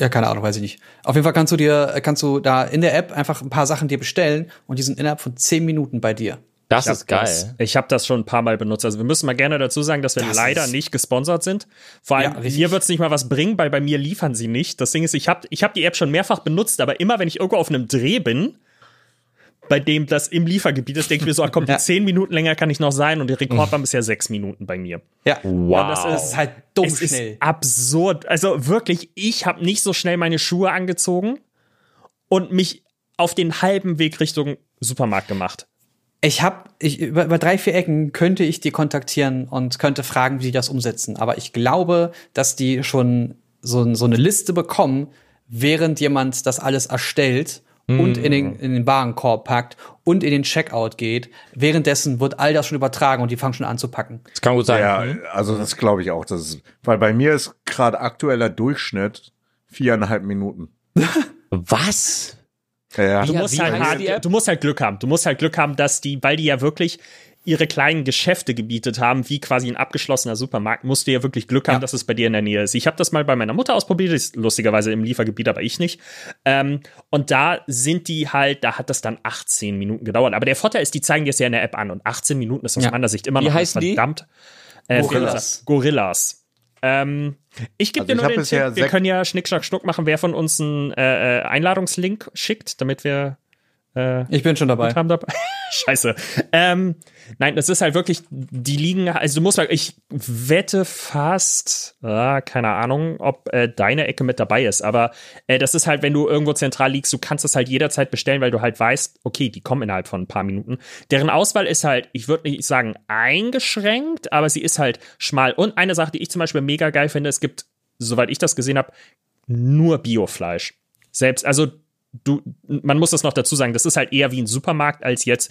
Ja, keine Ahnung, weiß ich nicht. Auf jeden Fall kannst du dir, kannst du da in der App einfach ein paar Sachen dir bestellen und die sind innerhalb von zehn Minuten bei dir. Das Ich ist geil. Das, ich habe das schon ein paar Mal benutzt. Also wir müssen mal gerne dazu sagen, dass wir Das leider nicht gesponsert sind. Vor allem, Ja, richtig. mir wird's nicht mal was bringen, weil bei mir liefern sie nicht. Das Ding ist, ich habe ich hab die App schon mehrfach benutzt, aber immer wenn ich irgendwo auf einem Dreh bin, bei dem das im Liefergebiet ist, denke ich mir so, ach komm, Ja. zehn Minuten länger kann ich noch sein und der Rekord war bisher sechs Minuten bei mir. Ja. Wow. das Das ist halt dumm es schnell. ist absurd. Also wirklich, ich habe nicht so schnell meine Schuhe angezogen und mich auf den halben Weg Richtung Supermarkt gemacht. Ich habe, ich, über, über drei, vier Ecken könnte ich die kontaktieren und könnte fragen, wie die das umsetzen. Aber ich glaube, dass die schon so, so eine Liste bekommen, während jemand das alles erstellt und in den, in den Warenkorb packt und in den Checkout geht. Währenddessen wird all das schon übertragen und die fangen schon an zu packen. Das kann gut sein. Ja, also das glaube ich auch. Das ist, weil bei mir ist gerade aktueller Durchschnitt viereinhalb Minuten. <laughs> Was? Ja, ja. Du Ja, musst, halt hart, du musst halt Glück haben. Du musst halt Glück haben, dass die, weil die ja wirklich ihre kleinen Geschäfte gebietet haben, wie quasi ein abgeschlossener Supermarkt, musst du ja wirklich Glück haben, Ja. dass es bei dir in der Nähe ist. Ich habe das mal bei meiner Mutter ausprobiert, die ist lustigerweise im Liefergebiet, aber ich nicht. Ähm, und da sind die halt, da hat das dann 18 Minuten gedauert. Aber der Vorteil ist, die zeigen dir es ja in der App an und 18 Minuten ist aus Ja. meiner Sicht immer Wie noch heißen die? verdammt. Äh, Gorillas. Gorillas. Ähm, ich gebe Also dir nur den Tipp, wir können ja Schnick, Schnack, Schnuck machen, wer von uns einen äh, äh, Einladungslink schickt, damit wir Ich bin schon dabei. haben dabei. Scheiße. Ähm, nein, das ist halt wirklich, die liegen, also du musst ich wette fast, ah, keine Ahnung, ob äh, deine Ecke mit dabei ist, aber äh, das ist halt, wenn du irgendwo zentral liegst, du kannst das halt jederzeit bestellen, weil du halt weißt, okay, die kommen innerhalb von ein paar Minuten. Deren Auswahl ist halt, ich würde nicht sagen eingeschränkt, aber sie ist halt schmal. Und eine Sache, die ich zum Beispiel mega geil finde, es gibt, soweit ich das gesehen habe, nur Biofleisch. Selbst, also du, man muss das noch dazu sagen, das ist halt eher wie ein Supermarkt als jetzt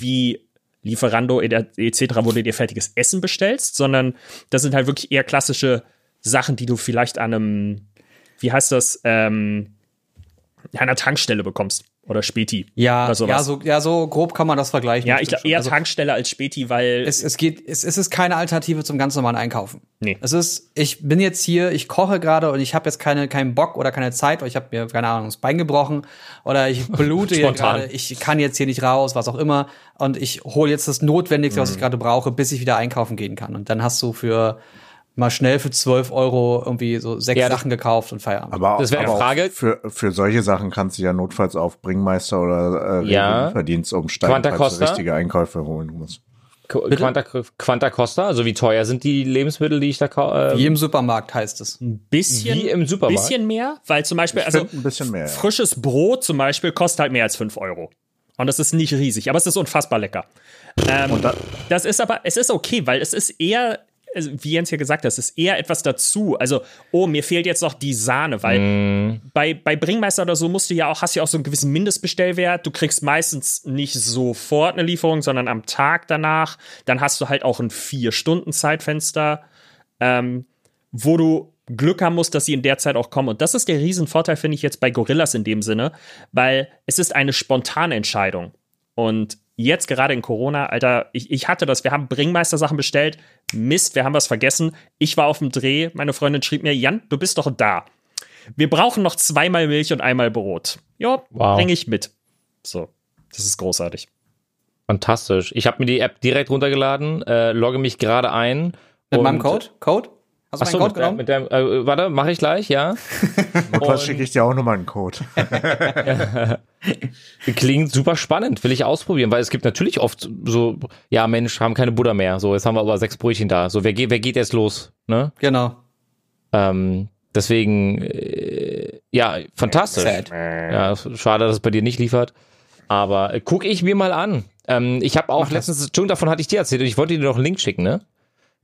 wie Lieferando etc., wo du dir fertiges Essen bestellst, sondern das sind halt wirklich eher klassische Sachen, die du vielleicht an einem, wie heißt das, ähm, an einer Tankstelle bekommst oder Späti. Ja, oder ja, so, ja, so grob kann man das vergleichen. ja, ich glaube eher. Also, Tankstelle als Späti, weil es, es geht, es, es ist keine Alternative zum ganz normalen Einkaufen. Nee. Es ist, ich bin jetzt hier, ich koche gerade und ich habe jetzt keine, keinen Bock oder keine Zeit, weil ich habe mir, keine Ahnung, das Bein gebrochen oder ich <laughs> blute hier gerade, ich kann jetzt hier nicht raus, was auch immer. Und ich hole jetzt das Notwendigste, was ich gerade brauche, bis ich wieder einkaufen gehen kann. Und dann hast du für mal schnell für 12 Euro irgendwie so sechs Ja, Sachen gekauft und Feierabend. Aber, Das wäre eine Frage. Auch für, für solche Sachen kannst du ja notfalls auf Bringmeister oder äh, Ja. Verdienst umsteigen, Quanta falls du Costa? richtige Einkäufe holen musst. Qu- Quanta, Quanta Costa, also wie teuer sind die Lebensmittel, die ich da kaufe? Wie im Supermarkt heißt es. Bisschen, Wie im Supermarkt? bisschen mehr, weil zum Beispiel, also ein bisschen mehr. Ja. frisches Brot zum Beispiel kostet halt mehr als 5 Euro. Und das ist nicht riesig, aber es ist unfassbar lecker. Ähm, da- das ist aber, es ist okay, weil es ist eher, wie Jens ja gesagt hat, es ist eher etwas dazu. Also, oh, mir fehlt jetzt noch die Sahne, weil Mm. bei, bei Bringmeister oder so musst du ja auch, hast du ja auch so einen gewissen Mindestbestellwert. Du kriegst meistens nicht sofort eine Lieferung, sondern am Tag danach. Dann hast du halt auch ein Vier-Stunden-Zeitfenster, ähm, wo du Glück haben musst, dass sie in der Zeit auch kommen. Und das ist der Riesenvorteil, finde ich jetzt bei Gorillas in dem Sinne, weil es ist eine spontane Entscheidung. Und jetzt gerade in Corona, Alter, ich, ich hatte das, wir haben Bringmeister-Sachen bestellt. Mist, wir haben was vergessen. Ich war auf dem Dreh, meine Freundin schrieb mir, Jan, du bist doch da. Wir brauchen noch zweimal Milch und einmal Brot. Ja, Wow. bringe ich mit. So, das ist großartig. Fantastisch. Ich habe mir die App direkt runtergeladen, äh, logge mich gerade ein. Mit und- meinem Code? Code? Hast du Achso, meinen Code mit, genommen? der, mit der, äh, warte, mache ich gleich, ja. <laughs> Notfalls schicke ich dir auch nochmal einen Code. <laughs> Klingt super spannend, will ich ausprobieren, weil es gibt natürlich oft so, ja Mensch, haben keine Butter mehr, so jetzt haben wir aber sechs Brötchen da, so wer geht, wer geht jetzt los, ne? Genau. Ähm, deswegen, äh, ja, fantastisch. Sad. Ja, schade, dass es bei dir nicht liefert, aber äh, guck ich mir mal an. Ähm, ich habe auch letztens, Entschuldigung, davon hatte ich dir erzählt, ich wollte dir noch einen Link schicken, ne?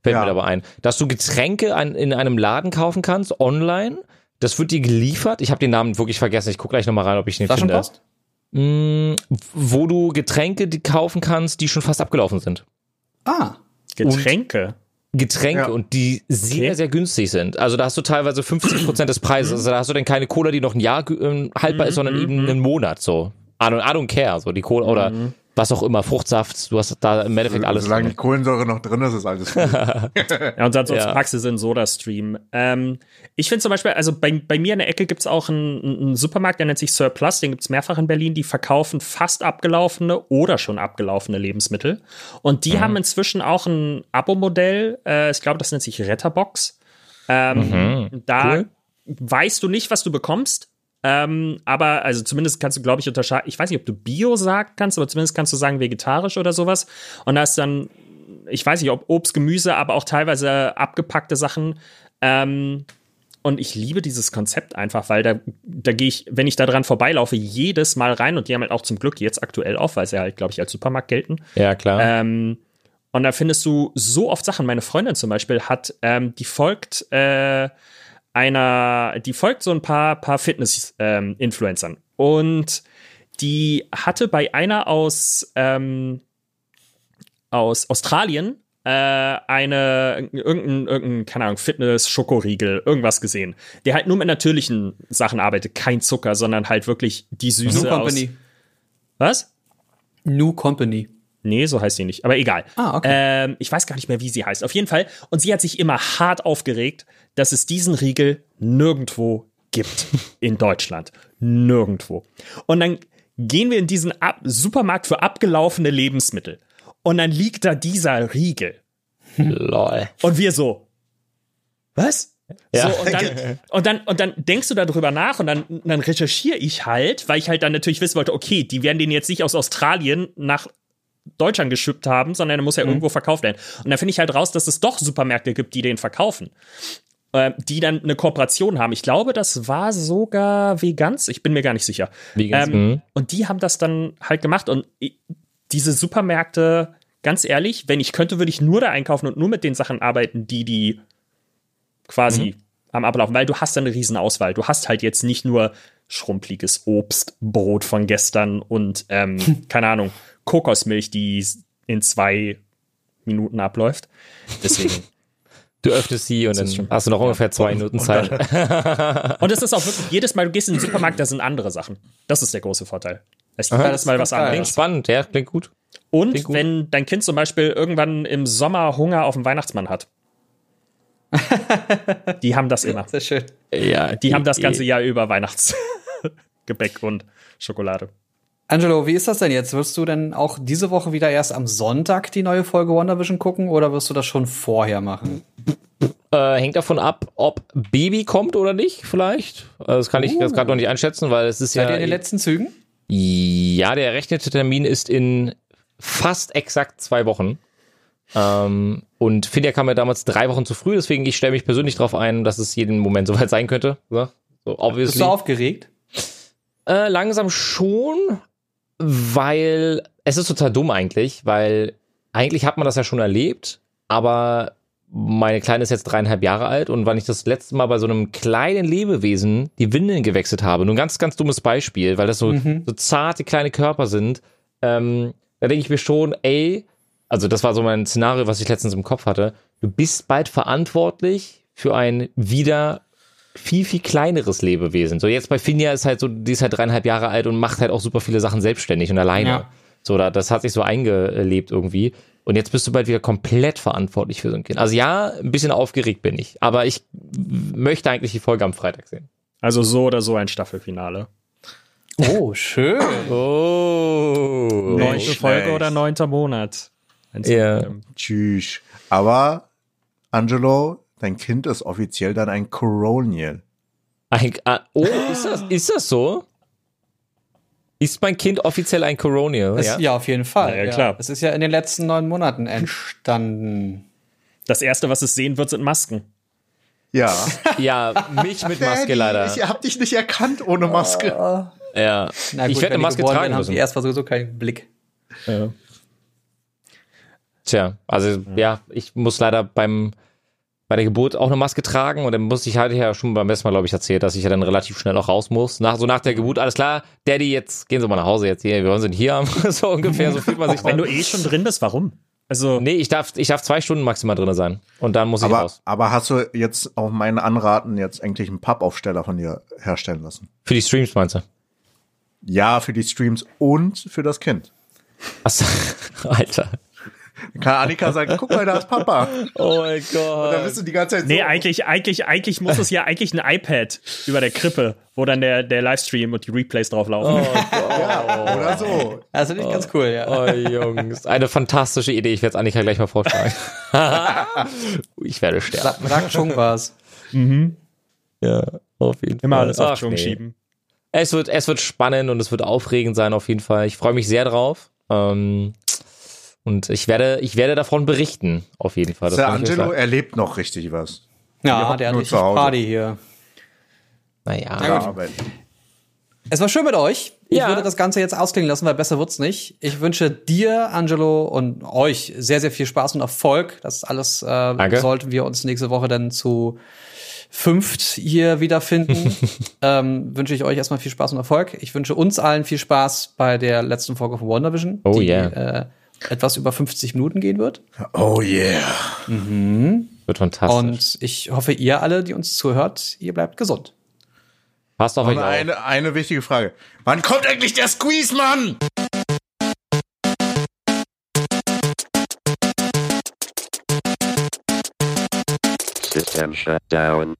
Fällt Ja. mir dabei ein, dass du Getränke an, in einem Laden kaufen kannst, online. Das wird dir geliefert. Ich habe den Namen wirklich vergessen. Ich gucke gleich nochmal rein, ob ich den finde. Flaschenpost? Mm, wo du Getränke die kaufen kannst, die schon fast abgelaufen sind. Ah. Getränke. Getränke Ja. und die sehr, Okay. sehr günstig sind. Also da hast du teilweise 50 Prozent des Preises. Also da hast du dann keine Cola, die noch ein Jahr ähm, haltbar ist, sondern eben einen Monat so. I don't, I don't care. So die Cola oder was auch immer, Fruchtsaft. Du hast da im Endeffekt alles. Solange die drin. Kohlensäure noch drin ist, ist alles gut. <laughs> Ja, und ansonsten Ja. packst du es in Soda-Stream. Ähm, ich finde zum Beispiel, also bei, bei mir in der Ecke gibt es auch einen, einen Supermarkt, der nennt sich Surplus, den gibt es mehrfach in Berlin, die verkaufen fast abgelaufene oder schon abgelaufene Lebensmittel. Und die haben inzwischen auch ein Abo-Modell, äh, ich glaube, das nennt sich Retterbox. Ähm, Da Cool. weißt du nicht, was du bekommst. Ähm, aber, also zumindest kannst du, glaube ich, unterscheiden. Ich weiß nicht, ob du Bio sagen kannst, aber zumindest kannst du sagen vegetarisch oder sowas. Und da ist dann, ich weiß nicht, ob Obst, Gemüse, aber auch teilweise abgepackte Sachen. Ähm, und ich liebe dieses Konzept einfach, weil da, da gehe ich, wenn ich da dran vorbeilaufe, jedes Mal rein und die haben halt auch zum Glück jetzt aktuell auf, weil sie halt, glaube ich, als Supermarkt gelten. Ja, klar. Ähm, und da findest du so oft Sachen. Meine Freundin zum Beispiel hat, ähm, die folgt äh, einer, die folgt so ein paar, paar Fitness-Influencern. und die hatte bei einer aus, ähm, aus Australien äh, eine, irgendein, irgendein, keine Ahnung, Fitness-Schokoriegel, irgendwas gesehen, der halt nur mit natürlichen Sachen arbeitet, kein Zucker, sondern halt wirklich die New Süße aus. Company. Was? New Company. Nee, so heißt sie nicht. Aber egal. Ah, okay. Ähm, ich weiß gar nicht mehr, wie sie heißt. Auf jeden Fall. Und sie hat sich immer hart aufgeregt, dass es diesen Riegel nirgendwo gibt <laughs> in Deutschland. Nirgendwo. Und dann gehen wir in diesen Ab Supermarkt für abgelaufene Lebensmittel. Und dann liegt da dieser Riegel. Lol. Und wir so, was? Ja. So, und, dann, und, dann, und dann denkst du darüber nach und dann, dann recherchiere ich halt, weil ich halt dann natürlich wissen wollte, okay, die werden den jetzt nicht aus Australien nach Deutschland geschippt haben, sondern der muss ja irgendwo verkauft werden. Und dann finde ich halt raus, dass es doch Supermärkte gibt, die den verkaufen. Äh, die dann eine Kooperation haben. Ich glaube, das war sogar Vegans. Ich bin mir gar nicht sicher. Vegans, ähm, mhm. Und die haben das dann halt gemacht. Und diese Supermärkte, ganz ehrlich, wenn ich könnte, würde ich nur da einkaufen und nur mit den Sachen arbeiten, die die quasi am Ablaufen, weil du hast dann eine riesen Auswahl. Du hast halt jetzt nicht nur schrumpeliges Obst, Brot von gestern und ähm, <laughs> keine Ahnung, Kokosmilch, die in zwei Minuten abläuft. Deswegen. Du öffnest sie und dann ist schon- hast du noch ungefähr zwei Minuten Zeit. <laughs> Und es ist auch wirklich, jedes Mal, du gehst in den Supermarkt, da sind andere Sachen. Das ist der große Vorteil. Es ist Aha, jedes Mal was geil. Klingt anderes. spannend, ja, klingt gut. Und Klingt gut. wenn dein Kind zum Beispiel irgendwann im Sommer Hunger auf den Weihnachtsmann hat. <laughs> die haben das immer. Sehr schön. Ja, Die haben das ganze Jahr über Weihnachtsgebäck und Schokolade. Angelo, wie ist das denn jetzt? Wirst du denn auch diese Woche wieder erst am Sonntag die neue Folge WandaVision gucken oder wirst du das schon vorher machen? Äh, hängt davon ab, ob Baby kommt oder nicht, vielleicht. Also das kann ich jetzt gerade noch nicht einschätzen, weil es ist Seid ja. ihr in den letzten Zügen? Ja, der errechnete Termin ist in fast exakt zwei Wochen. Ähm, und Finja kam ja damals drei Wochen zu früh, deswegen ich stelle mich persönlich darauf ein, dass es jeden Moment soweit sein könnte. So, so Bist obviously. du aufgeregt? Äh, langsam schon, weil es ist total dumm eigentlich, weil eigentlich hat man das ja schon erlebt, aber meine Kleine ist jetzt dreieinhalb Jahre alt und wann ich das letzte Mal bei so einem kleinen Lebewesen die Windeln gewechselt habe, nur ein ganz, ganz dummes Beispiel, weil das so, so zarte kleine Körper sind, ähm, da denke ich mir schon, ey, also das war so mein Szenario, was ich letztens im Kopf hatte, du bist bald verantwortlich für ein wieder viel, viel kleineres Lebewesen. So jetzt bei Finja ist halt so, die ist halt dreieinhalb Jahre alt und macht halt auch super viele Sachen selbstständig und alleine. Ja. So, da, das hat sich so eingelebt irgendwie. Und jetzt bist du bald wieder komplett verantwortlich für so ein Kind. Also ja, ein bisschen aufgeregt bin ich, aber ich möchte eigentlich die Folge am Freitag sehen. Also so oder so ein Staffelfinale. Oh, schön. <laughs> Oh. Neunte schlecht. Folge oder neunter Monat. Ja. Tschüss. Aber, Angelo, dein Kind ist offiziell dann ein Coronial. Ein, ah, oh, ist das, ist das so? Ist mein Kind offiziell ein Coronial? Es, ja. auf jeden Fall. Ja, ja, klar. Es ist ja in den letzten neun Monaten entstanden. Das erste, was es sehen wird, sind Masken. Ja. <laughs> Ja, mich mit Maske Daddy, leider. Ich hab dich nicht erkannt ohne Maske. Ja. Na ich werde eine Maske tragen werden, haben müssen. die erstmal sowieso keinen Blick. Tja, also ja, ich muss leider beim bei der Geburt auch eine Maske tragen und dann muss ich halt ja schon beim besten Mal, glaube ich, erzählt, dass ich ja dann relativ schnell auch raus muss. Nach, so nach der Geburt, alles klar, Daddy, jetzt gehen Sie mal nach Hause jetzt hier, wir wollen Sie nicht hier haben, <laughs> so ungefähr, so fühlt man sich <laughs> Wenn dann. du eh schon drin bist, warum? Also, Nee, ich darf, ich darf zwei Stunden maximal drin sein und dann muss ich Aber, raus. aber hast du jetzt auf meinen Anraten jetzt eigentlich einen Pappaufsteller von dir herstellen lassen? Für die Streams meinst du? Ja, für die Streams und für das Kind. Achso, <laughs> Alter. Kann Annika sagen, guck mal, da ist Papa. Oh mein Gott. Da bist du die ganze Zeit so. nee, eigentlich, eigentlich, eigentlich muss es ja eigentlich ein iPad über der Krippe, wo dann der, der Livestream und die Replays drauf laufen. <laughs> ja, oder so. Also nicht ganz cool, ja. Oh Jungs, eine fantastische Idee. Ich werde es Annika gleich mal vorschlagen. <laughs> ich werde sterben. Sag, schon was. Ja, auf jeden Immer Fall. alles auf Chung nee. schieben. Es wird, es wird spannend und es wird aufregend sein auf jeden Fall. Ich freue mich sehr drauf. Ähm, und ich werde, ich werde davon berichten, auf jeden Fall. Das Der ich Angelo erlebt noch richtig was. Ja, der hat richtig. Party hier. Naja. Ja, Es war schön mit euch. Ich Ja. würde das Ganze jetzt ausklingen lassen, weil besser wird's nicht. Ich wünsche dir, Angelo, und euch sehr, sehr viel Spaß und Erfolg. Das alles äh, Danke. sollten wir uns nächste Woche dann zu fünft hier wiederfinden. <laughs> ähm, wünsche ich euch erstmal viel Spaß und Erfolg. Ich wünsche uns allen viel Spaß bei der letzten Folge von WandaVision, Oh die yeah. äh, etwas über 50 Minuten gehen wird. oh yeah. Wird fantastisch. Und ich hoffe, ihr alle, die uns zuhört, ihr bleibt gesund. Passt auf euch auf. eine, eine wichtige Frage. Wann kommt eigentlich der Squeeze, Mann? System shut down.